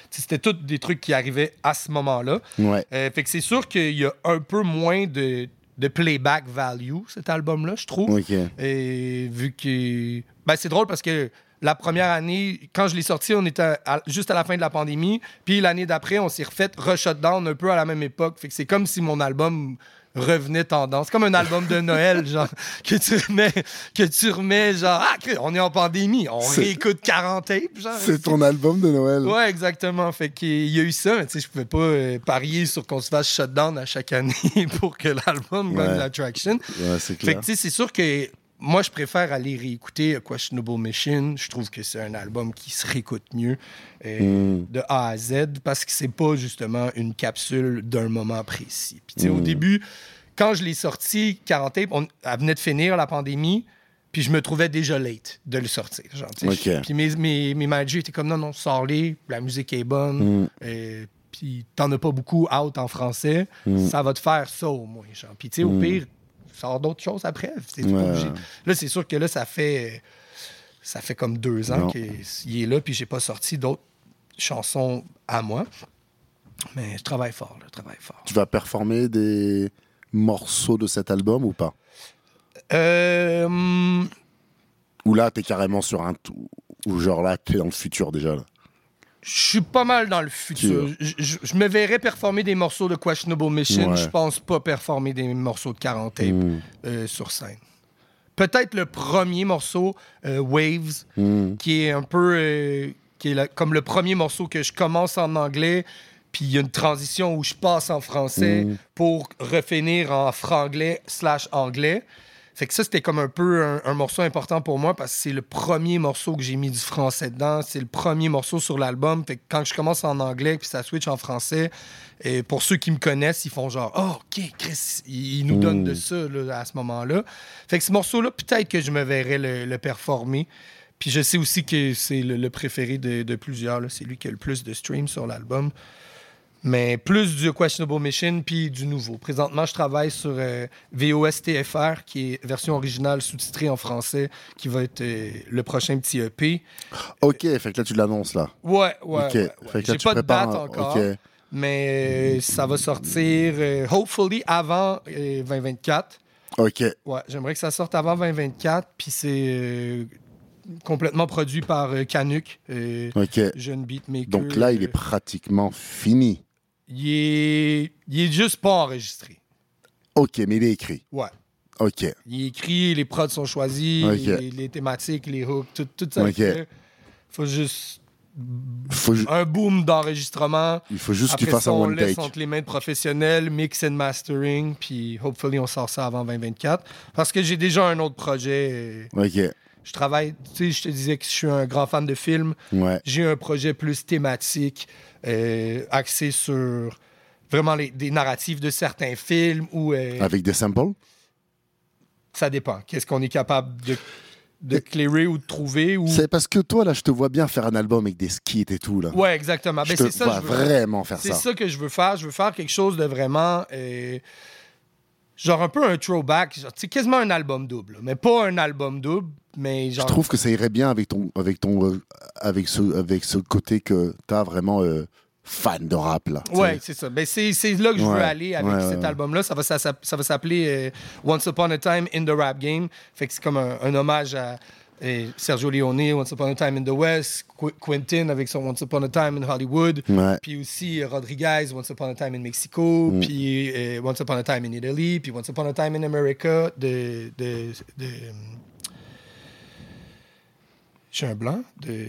C'était tous des trucs qui arrivaient à ce moment-là. Ouais. Euh, fait que c'est sûr qu'il y a un peu moins de, de playback value, cet album-là, je trouve. Et vu que. Ben, c'est drôle parce que la première année, quand je l'ai sorti, on était à- juste à la fin de la pandémie. Puis l'année d'après, on s'est refait re-shutdown un peu à la même époque. Fait que c'est comme si mon album revenait tendance. Comme un album de Noël, [LAUGHS] genre, que tu remets, que tu remets, genre, ah, on est en pandémie, on réécoute 40 tapes, genre. C'est ton album de Noël. Ouais, exactement. Fait qu'il y a eu ça, mais tu sais, je pouvais pas euh, parier sur qu'on se fasse shutdown à chaque année [LAUGHS] pour que l'album gagne Ouais. la traction. Ouais, c'est Fait clair. que, tu sais, c'est sûr que moi, je préfère aller réécouter A Questionable Machine. Je trouve que c'est un album qui se réécoute mieux euh, Mm. de A à Z parce que c'est pas justement une capsule d'un moment précis. Puis, tu sais, au Mm. début, quand je l'ai sorti, 40 tapes, on, elle venait de finir la pandémie. Puis je me trouvais déjà late de le sortir. Genre. Puis mes, mes, mes managers étaient comme non, non, sors-les, la musique est bonne. Mm. euh, puis t'en as pas beaucoup out en français. Mm. Ça va te faire ça au moins. Genre. Puis tu sais, au Mm. pire, sors d'autres choses après. C'est Ouais. pas obligé. Là, c'est sûr que là, ça fait ça fait comme deux ans qu'il est là, puis j'ai pas sorti d'autres chansons à moi. Mais je travaille fort, là, je travaille fort. Tu vas performer des morceaux de cet album ou pas? Euh, hum, Ou là, t'es carrément sur un tout. Ou genre là, t'es dans le futur déjà. Là? Je suis pas mal dans le futur. Je, me verrais performer des morceaux de Questionable Mission. Ouais. Je pense pas performer des morceaux de 40 tapes Mm. euh, sur scène. Peut-être le premier morceau, euh, Waves, Mm. qui est un peu euh, qui est la- comme le premier morceau que je commence en anglais, puis il y a une transition où je passe en français Mm. pour refinir en franglais slash anglais. Fait que ça, c'était comme un peu un, un morceau important pour moi parce que c'est le premier morceau que j'ai mis du français dedans. C'est le premier morceau sur l'album. Fait que quand je commence en anglais puis ça switch en français, et pour ceux qui me connaissent, ils font genre Oh, OK, Chris, il, il nous donne Mm. de ça là, à ce moment-là. Fait que ce morceau-là, peut-être que je me verrais le, le performer. Puis je sais aussi que c'est le, le préféré de, de plusieurs. C'est lui qui a le plus de streams sur l'album. Mais plus du Questionable Mission puis du nouveau. Présentement, je travaille sur euh, VOSTFR, qui est version originale sous-titrée en français, qui va être euh, le prochain petit EP. Ok, fait que là, tu l'annonces, là. Ouais, ouais. Ok. ouais, ouais. Fait que là, J'ai pas de date un- encore. ok. Mais euh, ça va sortir, hopefully, avant euh, 2024. Ok. Ouais, j'aimerais que ça sorte avant 2024. Puis c'est complètement produit par euh, Canuck, euh, Ok. jeune beatmaker. Donc là, il est pratiquement fini. Il est, il est juste pas enregistré. Ok, mais il est écrit. Ouais. Ok. Il est écrit, les prods sont choisis, les, les thématiques, les hooks, tout, tout ça. Ok. fait. faut juste Faut ju- un boom d'enregistrement. il faut juste qu'il fasse un on one take. entre les mains de professionnels, mix and mastering, puis hopefully on sort ça avant 2024. Parce que j'ai déjà un autre projet. Ok. Je travaille, tu sais, je te disais que je suis un grand fan de films. Ouais. J'ai un projet plus thématique, euh, axé sur vraiment les, des narratifs de certains films ou euh, Avec des samples? Ça dépend. Qu'est-ce qu'on est capable de, de clairer ou de trouver ou... C'est parce que toi, là, je te vois bien faire un album avec des skits et tout, là. Ouais, exactement. je Ben, te c'est ça, vois je veux- vraiment faire C'est ça. ça que je veux faire. Je veux faire quelque chose de vraiment. euh, genre un peu un throwback. genre, quasiment un album double. là. Mais pas un album double, mais Je genre. trouve que ça irait bien avec ton, avec ton, euh, avec ce, avec ce côté que t'as vraiment euh, fan de rap là. tu Ouais, c'est ça. Ben, c'est c'est là que je veux Ouais, aller avec ouais, cet ouais. album-là. Ça va, ça, ça- ça va s'appeler euh, Once Upon a Time in the Rap Game. Fait que c'est comme un, un hommage à euh, Sergio Leone, Once Upon a Time in the West, Qu- Quentin avec son Once Upon a Time in Hollywood. Ouais. Puis aussi euh, Rodriguez, Once Upon a Time in Mexico, Mm. puis euh, Once Upon a Time in Italy, puis Once Upon a Time in America de. de, de J'ai un blanc. De...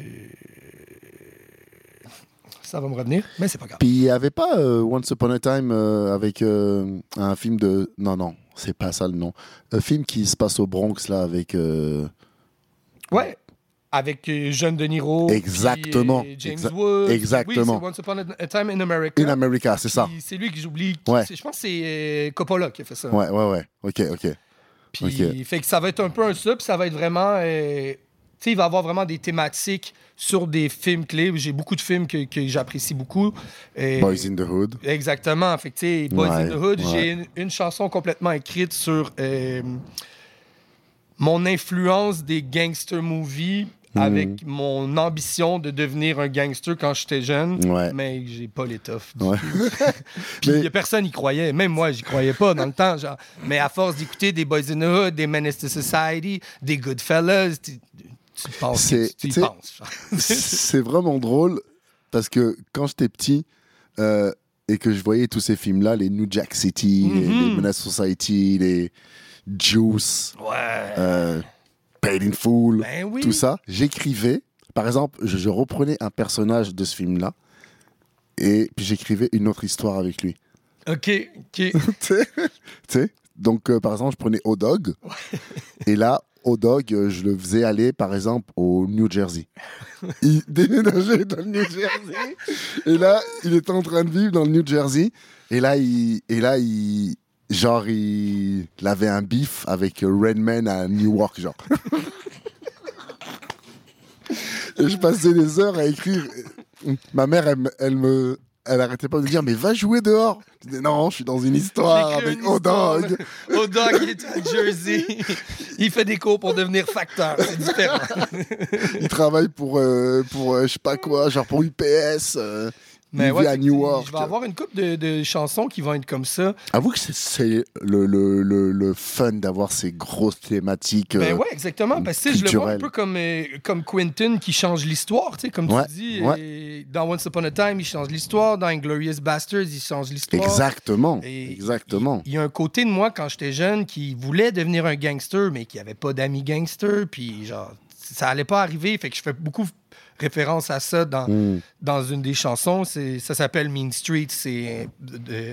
Ça va me revenir, mais c'est pas grave. Puis il y avait pas euh, Once Upon a Time euh, avec euh, un film de. Non, non, c'est pas ça le nom. Un film qui se passe au Bronx là avec. Ouais. Avec euh, Jeune De Niro. Exactement. euh, James Exa- Woods. exactement. Oui, c'est Once Upon a Time in America. In America, c'est ça. C'est lui que j'oublie. Ouais. Je pense que c'est euh, Coppola qui a fait ça. Ouais, ouais, ouais. Ok, ok. Puis, fait que ça va être un peu un ça, puis ça va être vraiment. euh, tu sais, il va avoir vraiment des thématiques sur des films clés. J'ai beaucoup de films que, que j'apprécie beaucoup. Euh, Boys in the Hood. Exactement. Fait que, tu sais, Boys Ouais, in the Hood, ouais. j'ai une, une chanson complètement écrite sur euh, mon influence des gangster movies Hmm. avec mon ambition de devenir un gangster quand j'étais jeune. Ouais. Mais j'ai pas l'étoffe. Ouais. [LAUGHS] Puis Mais- y a personne y croyait. Même moi, j'y croyais pas dans le temps. Genre. Mais à force d'écouter des Boys in the Hood, des Menace to Society, des Goodfellas, tu, tu penses, C'est- tu, y penses. [LAUGHS] c'est vraiment drôle parce que quand j'étais petit euh, et que je voyais tous ces films-là, les New Jack City, les, Mhm. les Menace Society, les Juice, ouais. euh, Paid in Full, ben oui. tout ça, j'écrivais, par exemple, je, je reprenais un personnage de ce film-là et puis j'écrivais une autre histoire avec lui. OK, OK. [LAUGHS] tu sais Tu sais Donc, euh, par exemple, je prenais O-Dog et là, O-Dog, euh, je le faisais aller, par exemple, au New Jersey. [LAUGHS] Il déménageait dans le New Jersey et là, il était en train de vivre dans le New Jersey et là, il, et là, il, genre, il, il avait un bif avec Redman à Newark, genre. Et je passais des heures à écrire. Ma mère, elle, elle me. Elle arrêtait pas de me dire, mais va jouer dehors. Je disais, non, je suis dans une histoire avec une histoire. O-Dog. O-Dog, il est à Jersey. il fait des cours pour devenir facteur. C'est différent. Il travaille pour, euh, pour euh, je sais pas quoi, genre pour UPS. euh, il vit ouais, à fait que Newark. Je vais avoir une couple de, de chansons qui vont être comme ça. Avoue que c'est- le, le, le, le fun d'avoir ces grosses thématiques. Ben euh, ouais, exactement. Parce que je le vois un peu comme, euh, comme Quentin qui change l'histoire. tu sais, Comme Ouais, tu dis, ouais. dans Once Upon a Time, il change l'histoire. Dans Inglorious Bastards, il change l'histoire. Exactement. Et exactement. Il, y a un côté de moi quand j'étais jeune qui voulait devenir un gangster, mais qui avait pas d'amis gangsters. Puis genre, ça allait pas arriver. Fait que je fais beaucoup référence à ça dans, Mm. dans une des chansons. Ça s'appelle Mean Street. C'est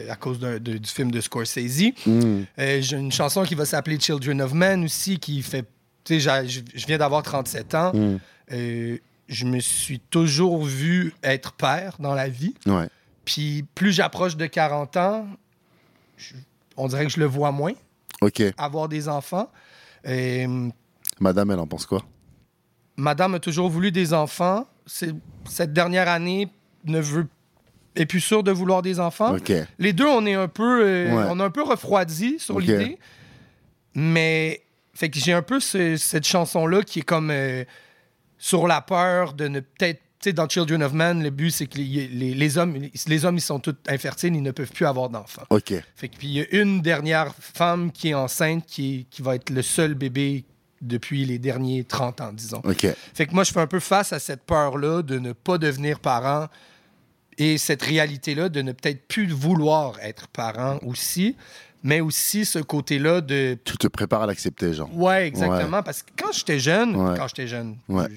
à cause de- du film de Scorsese. Mm. Euh, j'ai une chanson qui va s'appeler Children of Men aussi, qui fait. Tu sais, je viens d'avoir 37 ans. Mm. Euh, je me suis toujours vu être père dans la vie. Ouais. Puis plus j'approche de 40 ans, je- on dirait que je le vois moins, Ok. avoir des enfants. Euh, Madame, elle en pense quoi? Madame a toujours voulu des enfants. Cette dernière année ne veut est plus sûr de vouloir des enfants. Les deux, on est un peu, euh, Ouais. on a un peu refroidi sur l'idée. Mais fait que j'ai un peu ce- cette chanson-là qui est comme euh, sur la peur de ne peut-être. Tu sais, dans Children of Man, le but, c'est que les, les- les hommes, les hommes, ils sont tous infertiles, ils ne peuvent plus avoir d'enfants. Ok. Fait que puis il y a une dernière femme qui est enceinte qui va être le seul bébé depuis les derniers 30 ans, disons. Ok. Fait que moi, je fais un peu face à cette peur-là de ne pas devenir parent et cette réalité-là de ne peut-être plus vouloir être parent aussi, mais aussi ce côté-là de. Tu te prépares à l'accepter, genre. Ouais, exactement. Parce que quand j'étais jeune, Ouais. quand j'étais jeune, Ouais.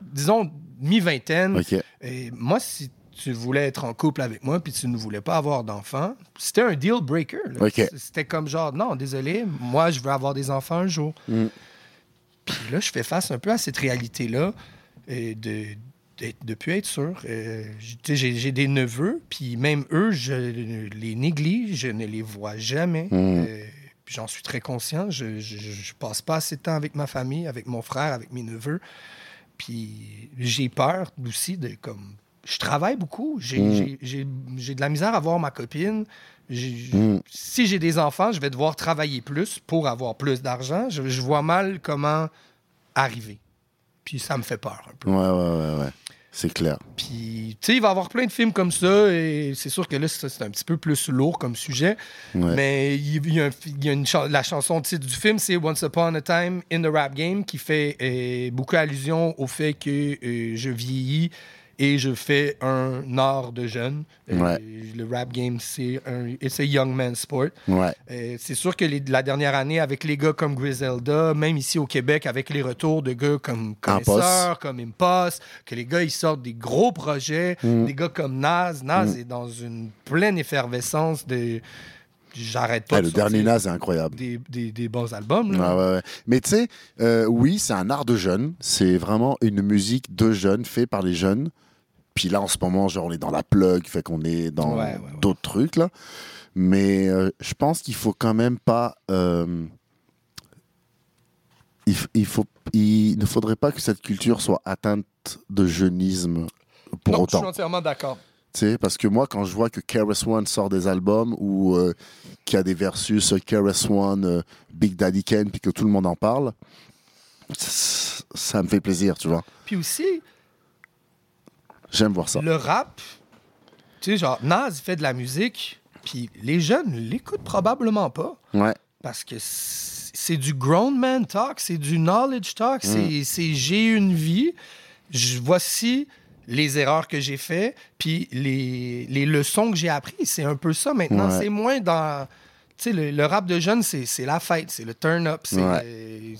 disons mi-vingtaine, et moi, si tu voulais être en couple avec moi puis tu ne voulais pas avoir d'enfants, c'était un deal breaker. là. Ok. C'était comme genre, non, désolé, moi, je veux avoir des enfants un jour. Mm. Puis là, je fais face un peu à cette réalité-là euh, de de de plus être sûr. Euh, J'ai des neveux, puis même eux, je les néglige, je ne les vois jamais. Mm. Euh, puis J'en suis très conscient. Je, je passe pas assez de temps avec ma famille, avec mon frère, avec mes neveux. Puis j'ai peur aussi de comme. Je travaille beaucoup. J'ai Mm. j'ai- j'ai- j'ai de la misère à voir ma copine. Mm. Si j'ai des enfants, je vais devoir travailler plus pour avoir plus d'argent. Je, je vois mal comment arriver. Puis ça me fait peur un peu. Ouais, ouais, ouais, ouais. C'est clair. Puis, tu sais, il va y avoir plein de films comme ça, et c'est sûr que là, c'est un petit peu plus lourd comme sujet. Ouais. Mais il y a, un- il y a une la chanson titre du film, c'est Once Upon a Time in the Rap Game, qui fait euh, beaucoup allusion au fait que euh, je vieillis et je fais un art de jeune. Euh, Ouais. le rap game, c'est un it's a young man's sport. Ouais. Euh, c'est sûr que les- la dernière année, avec les gars comme Griselda, même ici au Québec, avec les retours de gars comme Connaisseur, comme Impost, que les gars, ils sortent des gros projets, Mm. des gars comme Nas. Nas est dans une pleine effervescence de... J'arrête pas de le dernier Nas est incroyable. Des, des- des bons albums. Ouais, ouais. Mais tu sais, euh, oui, c'est un art de jeunes. C'est vraiment une musique de jeunes, fait par les jeunes. Puis là, en ce moment, genre, on est dans la plug, fait qu'on est dans Ouais, ouais, ouais. d'autres trucs, là. Mais euh, je pense qu'il faut quand même pas. euh, il, faut, il ne faudrait pas que cette culture soit atteinte de jeunisme pour non, je autant. suis entièrement d'accord. Parce que moi, quand je vois que KRS One sort des albums ou euh, qu'il y a des versus KRS One, euh, Big Daddy Kane, puis que tout le monde en parle, c- ça me fait plaisir, tu vois. Puis aussi, J'aime voir ça. le rap, tu sais, genre, il fait de la musique, puis les jeunes l'écoutent probablement pas. Ouais, Parce que c'est du grown man talk, c'est du knowledge talk, c'est- c'est j'ai une vie, je, voici les erreurs que j'ai fait, puis les, les leçons que j'ai apprises. C'est un peu ça maintenant. Ouais. C'est moins dans... Tu sais, le, le rap de jeunes, c'est c'est la fête, c'est le turn-up. C'est Ouais.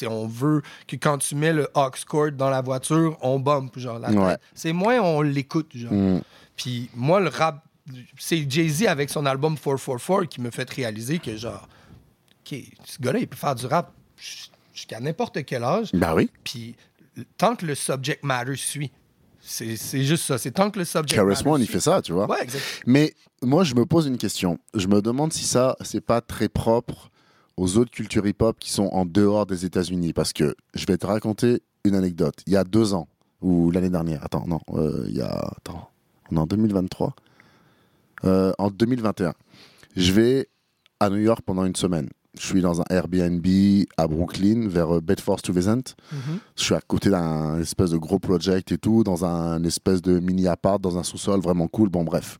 C'est- on veut que quand tu mets le aux cord dans la voiture, on bump, genre, la tête. Ouais. C'est moins on l'écoute, genre. Mm. Puis moi, le rap, c'est Jay-Z avec son album 444 qui me fait réaliser que, genre, OK, ce gars-là, il peut faire du rap jusqu'à n'importe quel âge. bah oui. Puis tant que le subject matter suit, c'est juste ça. C'est tant que le subject matter One, il suit. fait ça, tu vois. Ouais. Mais moi, je me pose une question. Je me demande si ça, c'est pas très propre aux autres cultures hip-hop qui sont en dehors des États-Unis. Parce que je vais te raconter une anecdote. Il y a deux ans, ou l'année dernière, attends, non, euh, il y a. Attends, on est en 2023. Euh, en 2021, je vais à New York pendant une semaine. Je suis dans un Airbnb à Brooklyn, vers euh, Bedford-Stuyvesant. Mhm. Je suis à côté d'un espèce de gros project et tout, dans un espèce de mini appart, dans un sous-sol vraiment cool. Bon, bref.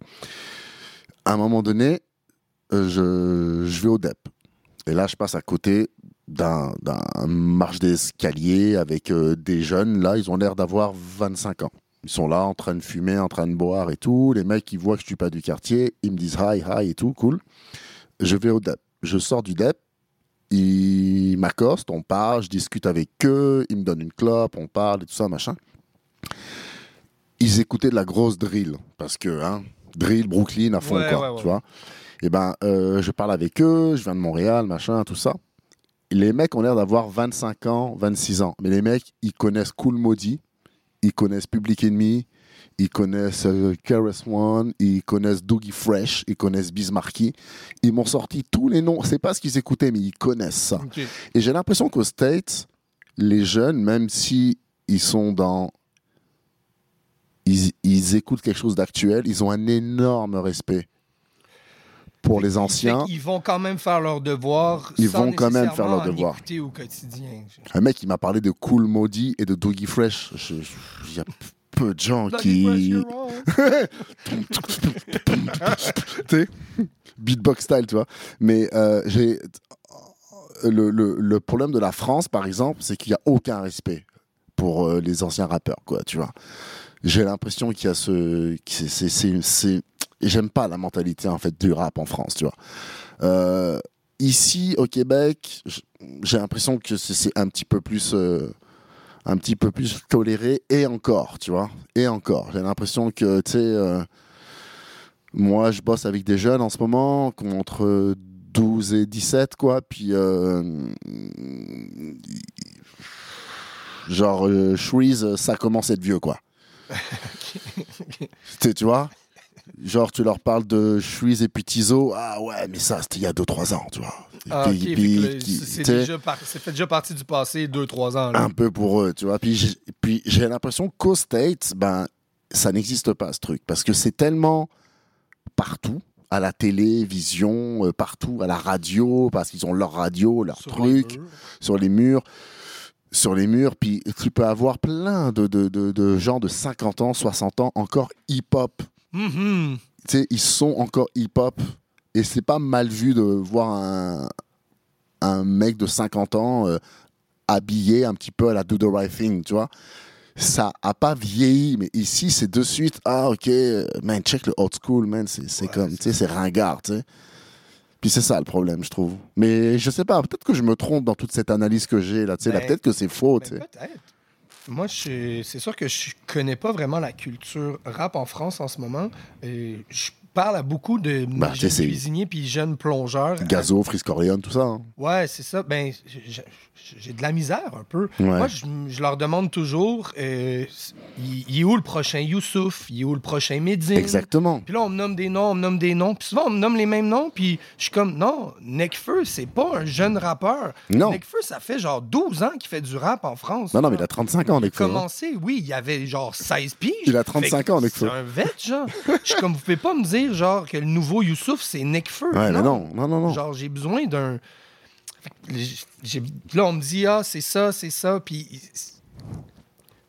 À un moment donné, euh, je, je vais au DEP. Et là, je passe à côté d'un marche d'escalier avec euh, des jeunes. Là, ils ont l'air d'avoir 25 ans. Ils sont là en train de fumer, en train de boire et tout. Les mecs, ils voient que je suis pas du quartier. Ils me disent hi, hi et tout, cool. Je vais au DEP. Je sors du DEP. Ils m'accostent, on parle, je discute avec eux, ils me donnent une clope, on parle et tout ça, machin. Ils écoutaient de la grosse drill, parce que, hein, drill, Brooklyn à fond, Ouais, quoi, ouais, ouais. tu vois. Et ben, euh, je parle avec eux, je viens de Montréal, machin, tout ça. Les mecs ont l'air d'avoir 25 ans, 26 ans. Mais les mecs, ils connaissent Cool Maudit, ils connaissent Public Enemy, ils connaissent euh, One, ils connaissent Doogie Fresh, ils connaissent Bismarcky. Ils m'ont sorti tous les noms. C'est pas ce qu'ils écoutaient, mais ils connaissent ça. Et j'ai l'impression qu'aux States, les jeunes, même si ils sont dans. ils, ils écoutent quelque chose d'actuel, ils ont un énorme respect pour les anciens. Ils vont quand même faire leur devoir. Ils sans vont quand même faire leur devoir. écouter au quotidien. Un mec, il m'a parlé de Cool Maudit et de Doggy Fresh. Il y a peu de gens qui. [LAUGHS] beatbox style, tu vois. Mais euh, j'ai. Le, le- le problème de la France, par exemple, c'est qu'il n'y a aucun respect pour euh, les anciens rappeurs, quoi, tu vois. J'ai l'impression qu'il y a ce. c'est- et J'aime pas la mentalité, en fait, du rap en France, tu vois. Euh, ici, au Québec, j'ai l'impression que c'est- un petit peu plus. euh, un petit peu plus toléré et encore, tu vois. Et encore. J'ai l'impression que, tu sais, euh, moi, je bosse avec des jeunes en ce moment, qui ont entre 12 et 17, quoi. Puis, genre, Shreeze, ça commence à être vieux, quoi. [LAUGHS] Tu vois? Genre, tu leur parles de Shreeze et puis Tizo. Ah ouais, mais ça, c'était il y a 2-3 ans, tu vois. Ah, Puis- ok, fait puis- que le- qui- c'est déjà par- déjà partie du passé 2-3 ans. là. un peu pour eux, tu vois. Puis j'ai, puis j'ai l'impression qu'aux States, ben, ça n'existe pas ce truc parce que c'est tellement partout, à la télévision, euh, partout, à la radio, parce qu'ils ont leur radio, leur Sur truc, sur les murs. Sur les murs, puis tu peux avoir plein de, de, de, de gens de 50 ans, 60 ans, encore hip-hop. Tu sais, ils sont encore hip-hop. Et c'est pas mal vu de voir un, un mec de 50 ans euh, habillé un petit peu à la Do the Right Thing, tu vois. Ça a pas vieilli, mais ici, c'est de suite, ah, ok, man, check le old school, man, c'est Ouais, comme, tu sais, c'est ringard, tu sais. Puis c'est ça le problème, je trouve. Mais je sais pas, peut-être que je me trompe dans toute cette analyse que j'ai, là, tu sais, Ben, peut-être que c'est faux, tu Ben, sais. Peut-être. Moi, c'est sûr que je connais pas vraiment la culture rap en France en ce moment. Et je parle à beaucoup de Bah, jeunes c'est- cuisiniers puis jeunes plongeurs. Gazo, Friscorion, tout ça. hein. Ouais, c'est ça. Ben, j'ai- de la misère un peu. Ouais. Moi, je, je leur demande toujours, euh, il, est où le prochain Youssouf? Il est où le prochain Medine? Exactement. Puis là, on me nomme des noms, on me nomme des noms. Puis souvent, on me nomme les mêmes noms. Puis je suis comme, non, Nekfeu, c'est pas un jeune rappeur. Non. Nekfeu, ça fait genre 12 ans qu'il fait du rap en France. Non, non, mais il a 35 ans, Il a hein. commencé, oui, il avait genre 16 piges. Il a 35 Fait que ans, Nekfeu. C'est un vet, genre. Je suis comme, vous pouvez pas me dire, genre, que le nouveau Youssouf, c'est Nekfeu. Ouais, mais non, non, non, non. Genre, j'ai besoin d'un. Là, on me dit, ah, c'est ça, c'est ça. Puis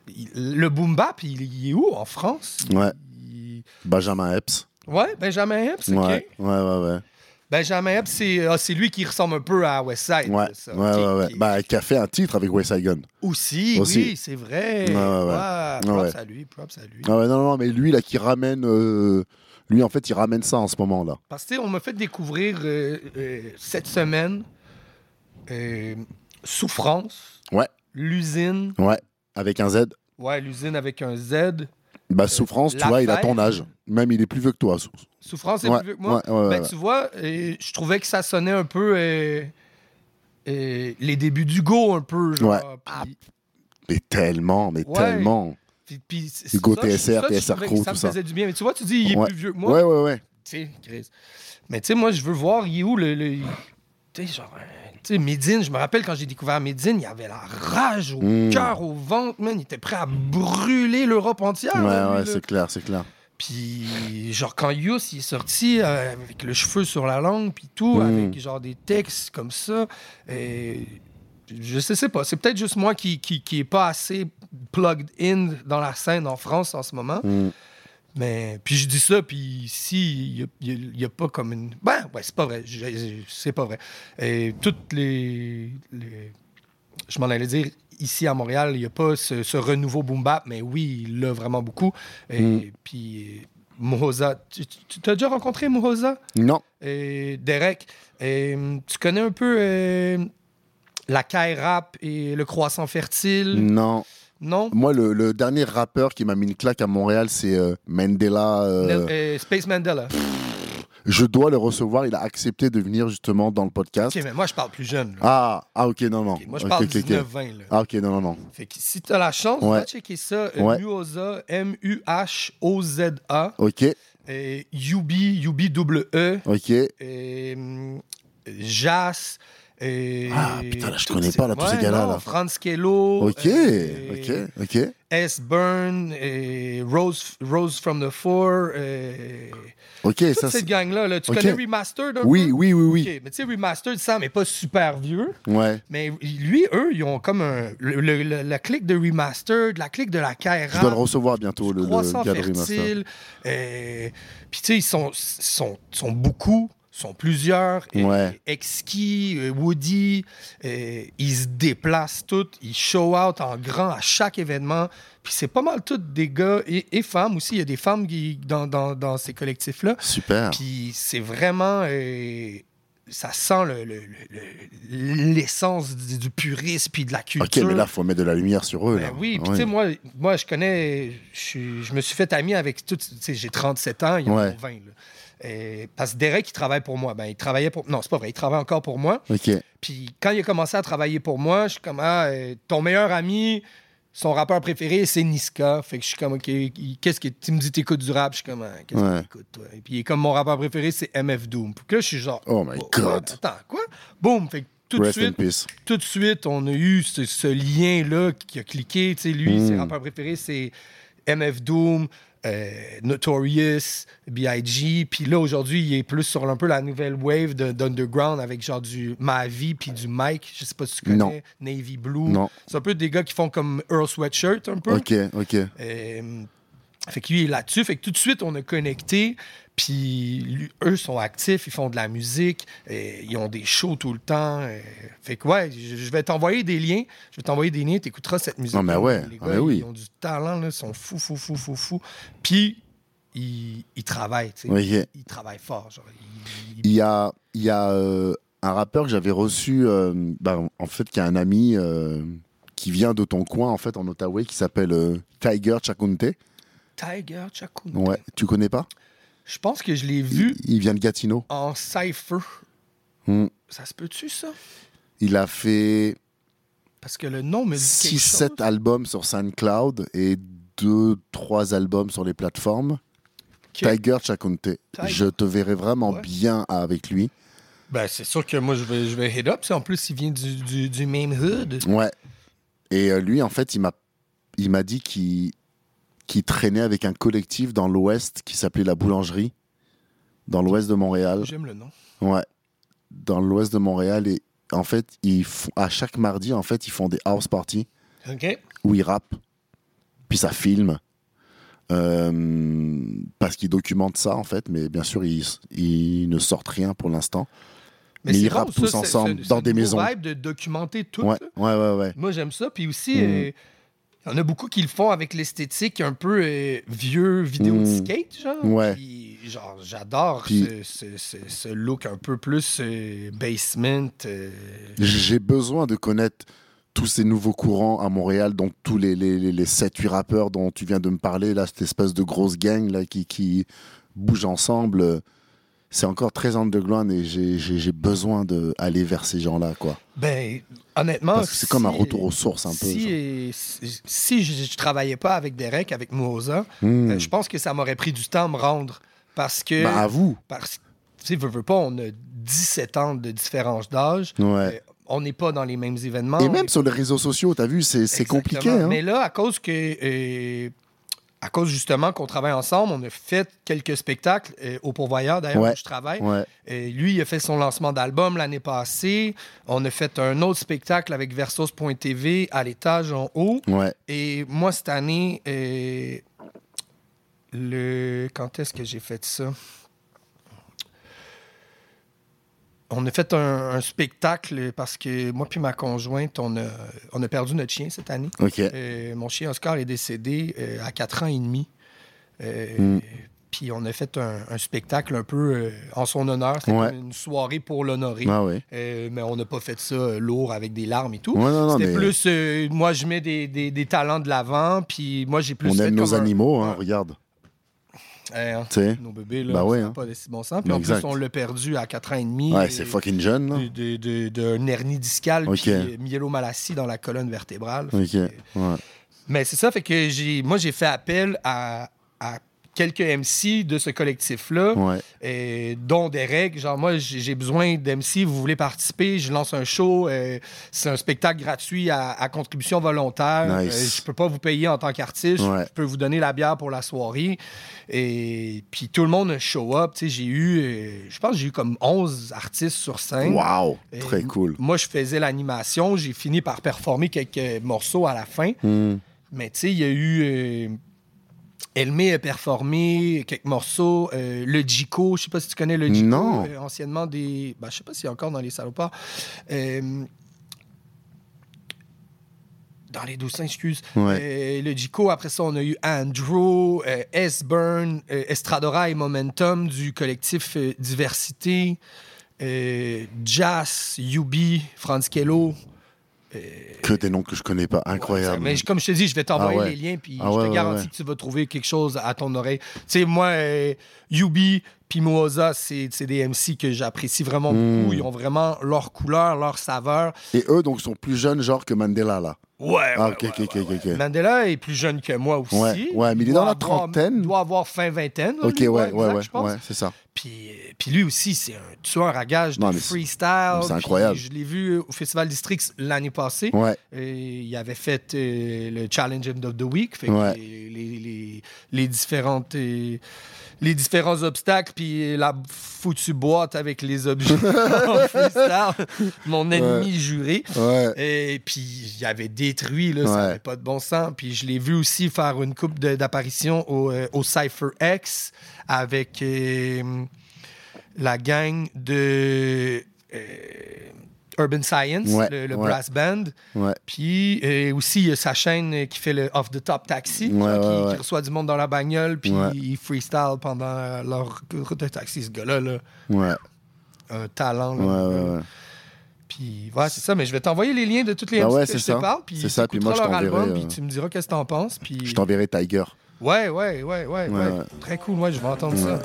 il- le boom bap, il, il est où en France? Ouais. Il- Benjamin Epps. Ouais, Benjamin Epps, ok. Ouais, ouais, ouais, ouais. Benjamin Epps, c'est ah, c'est lui qui ressemble un peu à Westside. Ouais, ça. ouais, Ok, ouais, ouais. ok. Bah, qui a fait un titre avec West Side Gun. Aussi, Aussi. oui, c'est vrai. Ouais, ouais, ouais. Ouais, props à lui, props à lui. Ah ouais, non, non, mais lui, là, qui ramène. euh, Lui, en fait, il ramène ça en ce moment, là. Parce que, on m'a fait découvrir euh, euh, cette semaine euh, Souffrance, Ouais, l'usine. ouais. Avec un Z. Ouais, l'usine avec un Z. Bah, Souffrance, tu vois, il a ton âge. Même, il est plus vieux que toi. Sou- Souffrance, Ouais, plus vieux que moi. ouais, ouais, Ben, tu vois, je trouvais que ça sonnait un peu les débuts d'Hugo, un peu. Genre, Ouais. puis- Mais tellement, mais tellement. Puis- Hugo ça, je- TSR, ça, TSR Ça me faisait du bien. Mais tu vois, tu dis, il est Ouais. plus vieux que moi. Ouais, ouais, ouais. Tu sais, Chris. Mais tu sais, moi, je veux voir, il est où le. le- tu sais, genre. Tu sais, Médine, je me rappelle quand j'ai découvert Médine, il avait la rage au Mm. cœur, au ventre, man. Il était prêt à brûler l'Europe entière. Ouais, là, ouais, c'est clair, c'est clair. Puis, genre, quand Yus il est sorti euh, avec le cheveu sur la langue, puis tout, Mm. avec genre des textes comme ça, et je sais, sais pas. C'est peut-être juste moi qui, qui, qui est pas assez plugged in dans la scène en France en ce moment. Mm. Mais puis je dis ça, puis ici, il n'y a, pas comme une. Ben, ouais, c'est pas vrai. C'est pas vrai. Et toutes les. les- Je m'en allais dire, ici à Montréal, il n'y a pas ce, ce renouveau boom bap, mais oui, il l'a vraiment beaucoup. Et Mm. puis, Mohoza. Tu, tu as déjà rencontré Mohoza Non. et Derek? Et, tu connais un peu euh, la caille rap et le croissant fertile? Non. Non? Moi, le, le dernier rappeur qui m'a mis une claque à Montréal, c'est euh, Mandela. euh, Euh, Space Mandela. je dois le recevoir. Il a accepté de venir justement dans le podcast. Ok, mais moi, je parle plus jeune. là. Ah, ah, ok, non, non. Ok, moi, je Ok, parle ok, ok. 19-20. là. Ah, ok, non, non, non. Fait que si t'as la chance, Ouais. va checker ça. Euh, Ouais. Muhoza, M-U-H-O-Z-A. Ok, Et Yubi, Yubi double E. ok. Et hum, Jas. Et Ah, putain, là, je connais pas, là, tous ces gars-là. Franz Kello. Ok, euh, ok, ok. S. Byrne, et Rose, Rose from the Four. et Ok, toute ça cette gang-là, là, tu connais Remastered un Oui, peu? oui, oui, oui. Mais tu sais, Remastered, Sam n'est pas super vieux. Ouais. Mais lui, eux, ils ont comme un. Le, le- le- la clique de Remastered, la clique de la Kaira. Je dois le recevoir bientôt, le, le Master. fertile. euh, Puis, tu sais, ils sont, sont, sont beaucoup, sont plusieurs. et Ouais. Exquis, euh, Woody, euh, ils se déplacent tous, ils show out en grand à chaque événement. Puis, c'est pas mal tous des gars et, et femmes aussi. Il y a des femmes qui, dans, dans, dans ces collectifs-là. Super. Puis, c'est vraiment. euh, ça sent le- le- le- le- l'essence du, du purisme puis de la culture. Ok, mais là, faut mettre de la lumière sur eux. Ben là. oui, puis tu sais, moi, moi, je connais, je, je me suis fait ami avec tout, tu sais, j'ai 37 ans, il y en a Ouais. 20. là. Et- parce que Derek, il travaille pour moi. Ben, il travaillait pour. Non, c'est pas vrai, il travaille encore pour moi. Ok. Puis quand il a commencé à travailler pour moi, je suis comme, ah, euh, ton meilleur ami, son rappeur préféré, c'est Niska. Fait que je suis comme, OK, qu'est-ce que tu me dis, t'écoutes du rap? Je suis comme, Ah, qu'est-ce Ouais. que t'écoutes, toi? Et puis il est comme, mon rappeur préféré, c'est MF Doom. Puis là, je suis genre, Oh my oh, God. Attends, quoi? Boum! Fait que tout de suite, tout de suite, on a eu ce, ce lien-là qui a cliqué. Tu sais, lui, Mm. ses rappeurs préférés, c'est MF Doom, euh, Notorious, B.I.G. Puis là, aujourd'hui, il est plus sur un peu la nouvelle wave de- d'Underground avec genre du Mavi puis du Mike. Je sais pas si tu connais. Non. Navy Blue. Non. C'est un peu des gars qui font comme Earl Sweatshirt un peu. Ok, ok. Euh, fait que lui, il est là-dessus. Fait que tout de suite, on a connecté. Puis eux sont actifs, ils font de la musique, ils ont des shows tout le temps. euh, fait que ouais, je, vais t'envoyer des liens. Je vais t'envoyer des liens, tu écouteras cette musique. Non, mais ouais, Les ah, gars, mais oui. ils ont du talent, là, ils sont fous, fous, fous, fous, fous. Puis ils, ils travaillent, tu sais. Ils travaillent fort. Genre, ils- ils- Il y a, il y a euh, un rappeur que j'avais reçu, euh, ben, en fait, qui a un ami euh, qui vient de ton coin, en fait, en Ottawa, qui s'appelle Tiger Chakunte. Tiger Chakun. Ouais, tu connais pas? Je pense que je l'ai vu il vient de Gatineau. en cypher. Hmm. Ça se peut-tu, ça? Il a fait Parce que le nom me dit quelque chose. 6-7 albums sur SoundCloud et 2-3 albums sur les plateformes. Tiger Chakunte. Je te verrai vraiment Ouais. bien avec lui. Ben, c'est sûr que moi, je vais, je vais hit up. En plus, il vient du, du, du même hood. Ouais. Et euh, lui, en fait, il m'a, il m'a dit qu'il, qu'il traînait avec un collectif dans l'Ouest qui s'appelait La Boulangerie, dans l'Ouest de Montréal. J'aime le nom. Ouais. Dans l'Ouest de Montréal. Et en fait, ils font, à chaque mardi, en fait, ils font des house parties OK. où ils rappent, puis ça filme. Euh, parce qu'ils documentent ça, en fait. Mais bien sûr, ils, ils ne sortent rien pour l'instant. Mais c'est ils rappent tous c'est- ensemble c'est- dans c'est des maisons. vibe de documenter tout. Ouais, ouais, ouais, ouais. Moi, j'aime ça. Puis aussi, Mhm. euh, il y en a beaucoup qui le font avec l'esthétique un peu euh, vieux vidéo de skate, genre. Ouais. Puis, genre, j'adore Puis- ce, ce- ce- ce look un peu plus euh, basement. euh, J'ai besoin de connaître tous ces nouveaux courants à Montréal, donc tous les, les, les, les 7-8 rappeurs dont tu viens de me parler, là, cette espèce de grosse gang là, qui, qui bouge ensemble. C'est encore très underground et j'ai- besoin d'aller vers ces gens-là. quoi. Ben, honnêtement. Parce que c'est comme un retour aux sources un peu. Si, genre. si, si je, je travaillais pas avec Derek, avec Moza, Hmm. euh, je pense que ça m'aurait pris du temps à me rendre. Parce que. Bah, à vous. parce tu sais, veux, veux pas, on a 17 ans de différence d'âge. Ouais. Euh, on n'est pas dans les mêmes événements. Et même est- sur les réseaux sociaux, t'as vu, c'est compliqué. Hein? Mais là, à cause que. euh, à cause justement qu'on travaille ensemble, on a fait quelques spectacles euh, au Pourvoyeur, d'ailleurs, Ouais. où je travaille. Ouais. Lui, il a fait son lancement d'album l'année passée. On a fait un autre spectacle avec Versos.tv à l'étage en haut. Ouais. Et moi, cette année, euh, le... quand est-ce que j'ai fait ça? On a fait un, un spectacle parce que moi puis ma conjointe, on a, on a perdu notre chien cette année. Euh, mon chien Oscar est décédé euh, à 4 ans et demi. Euh, Mm. Puis on a fait un, un spectacle un peu en son honneur. C'était Ouais. une soirée pour l'honorer. Ah mais on n'a pas fait ça lourd avec des larmes et tout. Ouais, C'était mais plus, moi, je mets des, des- des talents de l'avant, puis moi, j'ai plus on fait aime nos un- animaux, hein, regarde. Eh, hein, nos bébés, là, ça ouais, n'a hein. pas de si bon sens. Puis en Exact. plus, on l'a perdu à 4 ans et demi. Ouais, c'est fucking jeune. Là. de- de- de- D'un hernie discale, Ok. puis euh, myélomalacie dans la colonne vertébrale. Fait Ok. que- Ouais. Mais c'est ça, fait que j'ai, moi, j'ai fait appel à quelques MC de ce collectif-là, Ouais. dont des règles. Genre, moi, j'ai besoin d'MC, vous voulez participer, je lance un show, euh, c'est un spectacle gratuit à, à contribution volontaire. Nice. Euh, je peux pas vous payer en tant qu'artiste, Ouais. je peux vous donner la bière pour la soirée. Et puis tout le monde show up. J'ai eu, euh, je pense, j'ai eu comme 11 artistes sur scène. Wow, Et très cool. Moi, je faisais l'animation. J'ai fini par performer quelques morceaux à la fin. Hmm. Mais tu sais, il y a eu. Elmé a performé quelques morceaux. euh, le Jico, je sais pas si tu connais le Jico. Non. euh, anciennement des. Ben, je sais pas s'il a encore dans les salopards. Euh, dans les douze excuse. Ouais. Le Jico, après ça, on a eu Andrew, S-Burn, Estradora et Momentum du collectif Diversité, Jazz, Yubi, Franz Kello. Que des noms que je connais pas, incroyable. Mais comme je te dis, je vais t'envoyer Ah ouais. les liens, puis Ah je ouais, te garantis que tu vas trouver quelque chose à ton oreille. Tu sais, moi, euh, Yubi puis Moza, c'est des MC que j'apprécie vraiment Hmm. beaucoup. Ils ont vraiment leur couleur, leur saveur. Et eux, donc, sont plus jeunes, genre que Mandela, là. Ouais, Ah, ouais, ok, ouais. Mandela est plus jeune que moi aussi. Ouais, ouais, mais il est dans la trentaine. Il doit avoir fin vingtaine. là, Ok, lui, ouais, ouais, exact, ouais, c'est ça. Puis, euh, puis lui aussi, c'est un tueur à gage de Non, mais c'est- freestyle. c'est Puis incroyable. Je l'ai vu au Festival District l'année passée. Ouais, Et il avait fait euh, le Challenge of the Week. Fait que Ouais. les, les- les- les différentes, euh, les différents obstacles, puis la foutue boîte avec les objets [LAUGHS] en freestyle, mon ennemi juré. ouais. Et puis, il avait détruit, là, ça n'avait pas de bon sens. Puis, je l'ai vu aussi faire une coupe d'apparitions au, euh, au Cypher X avec euh, la gang de euh, Urban Science, Ouais, le, le ouais. brass band. Ouais. Puis euh, aussi, il y a sa chaîne euh, qui fait le Off the Top Taxi, qui, ouais, ouais. qui reçoit du monde dans la bagnole, puis Ouais. il freestyle pendant leur route de taxi. Ce gars-là, là, Ouais, un talent. là. Puis, ouais, c'est ça, mais je vais t'envoyer les liens de toutes les MC ouais, que je te parle. Puis C'est ça, puis moi, je t'enverrai, album, euh, Puis tu me diras qu'est-ce que t'en penses. Puis... Je t'enverrai Tiger. Ouais, ouais, ouais, ouais. Très cool, ouais, je vais entendre ça.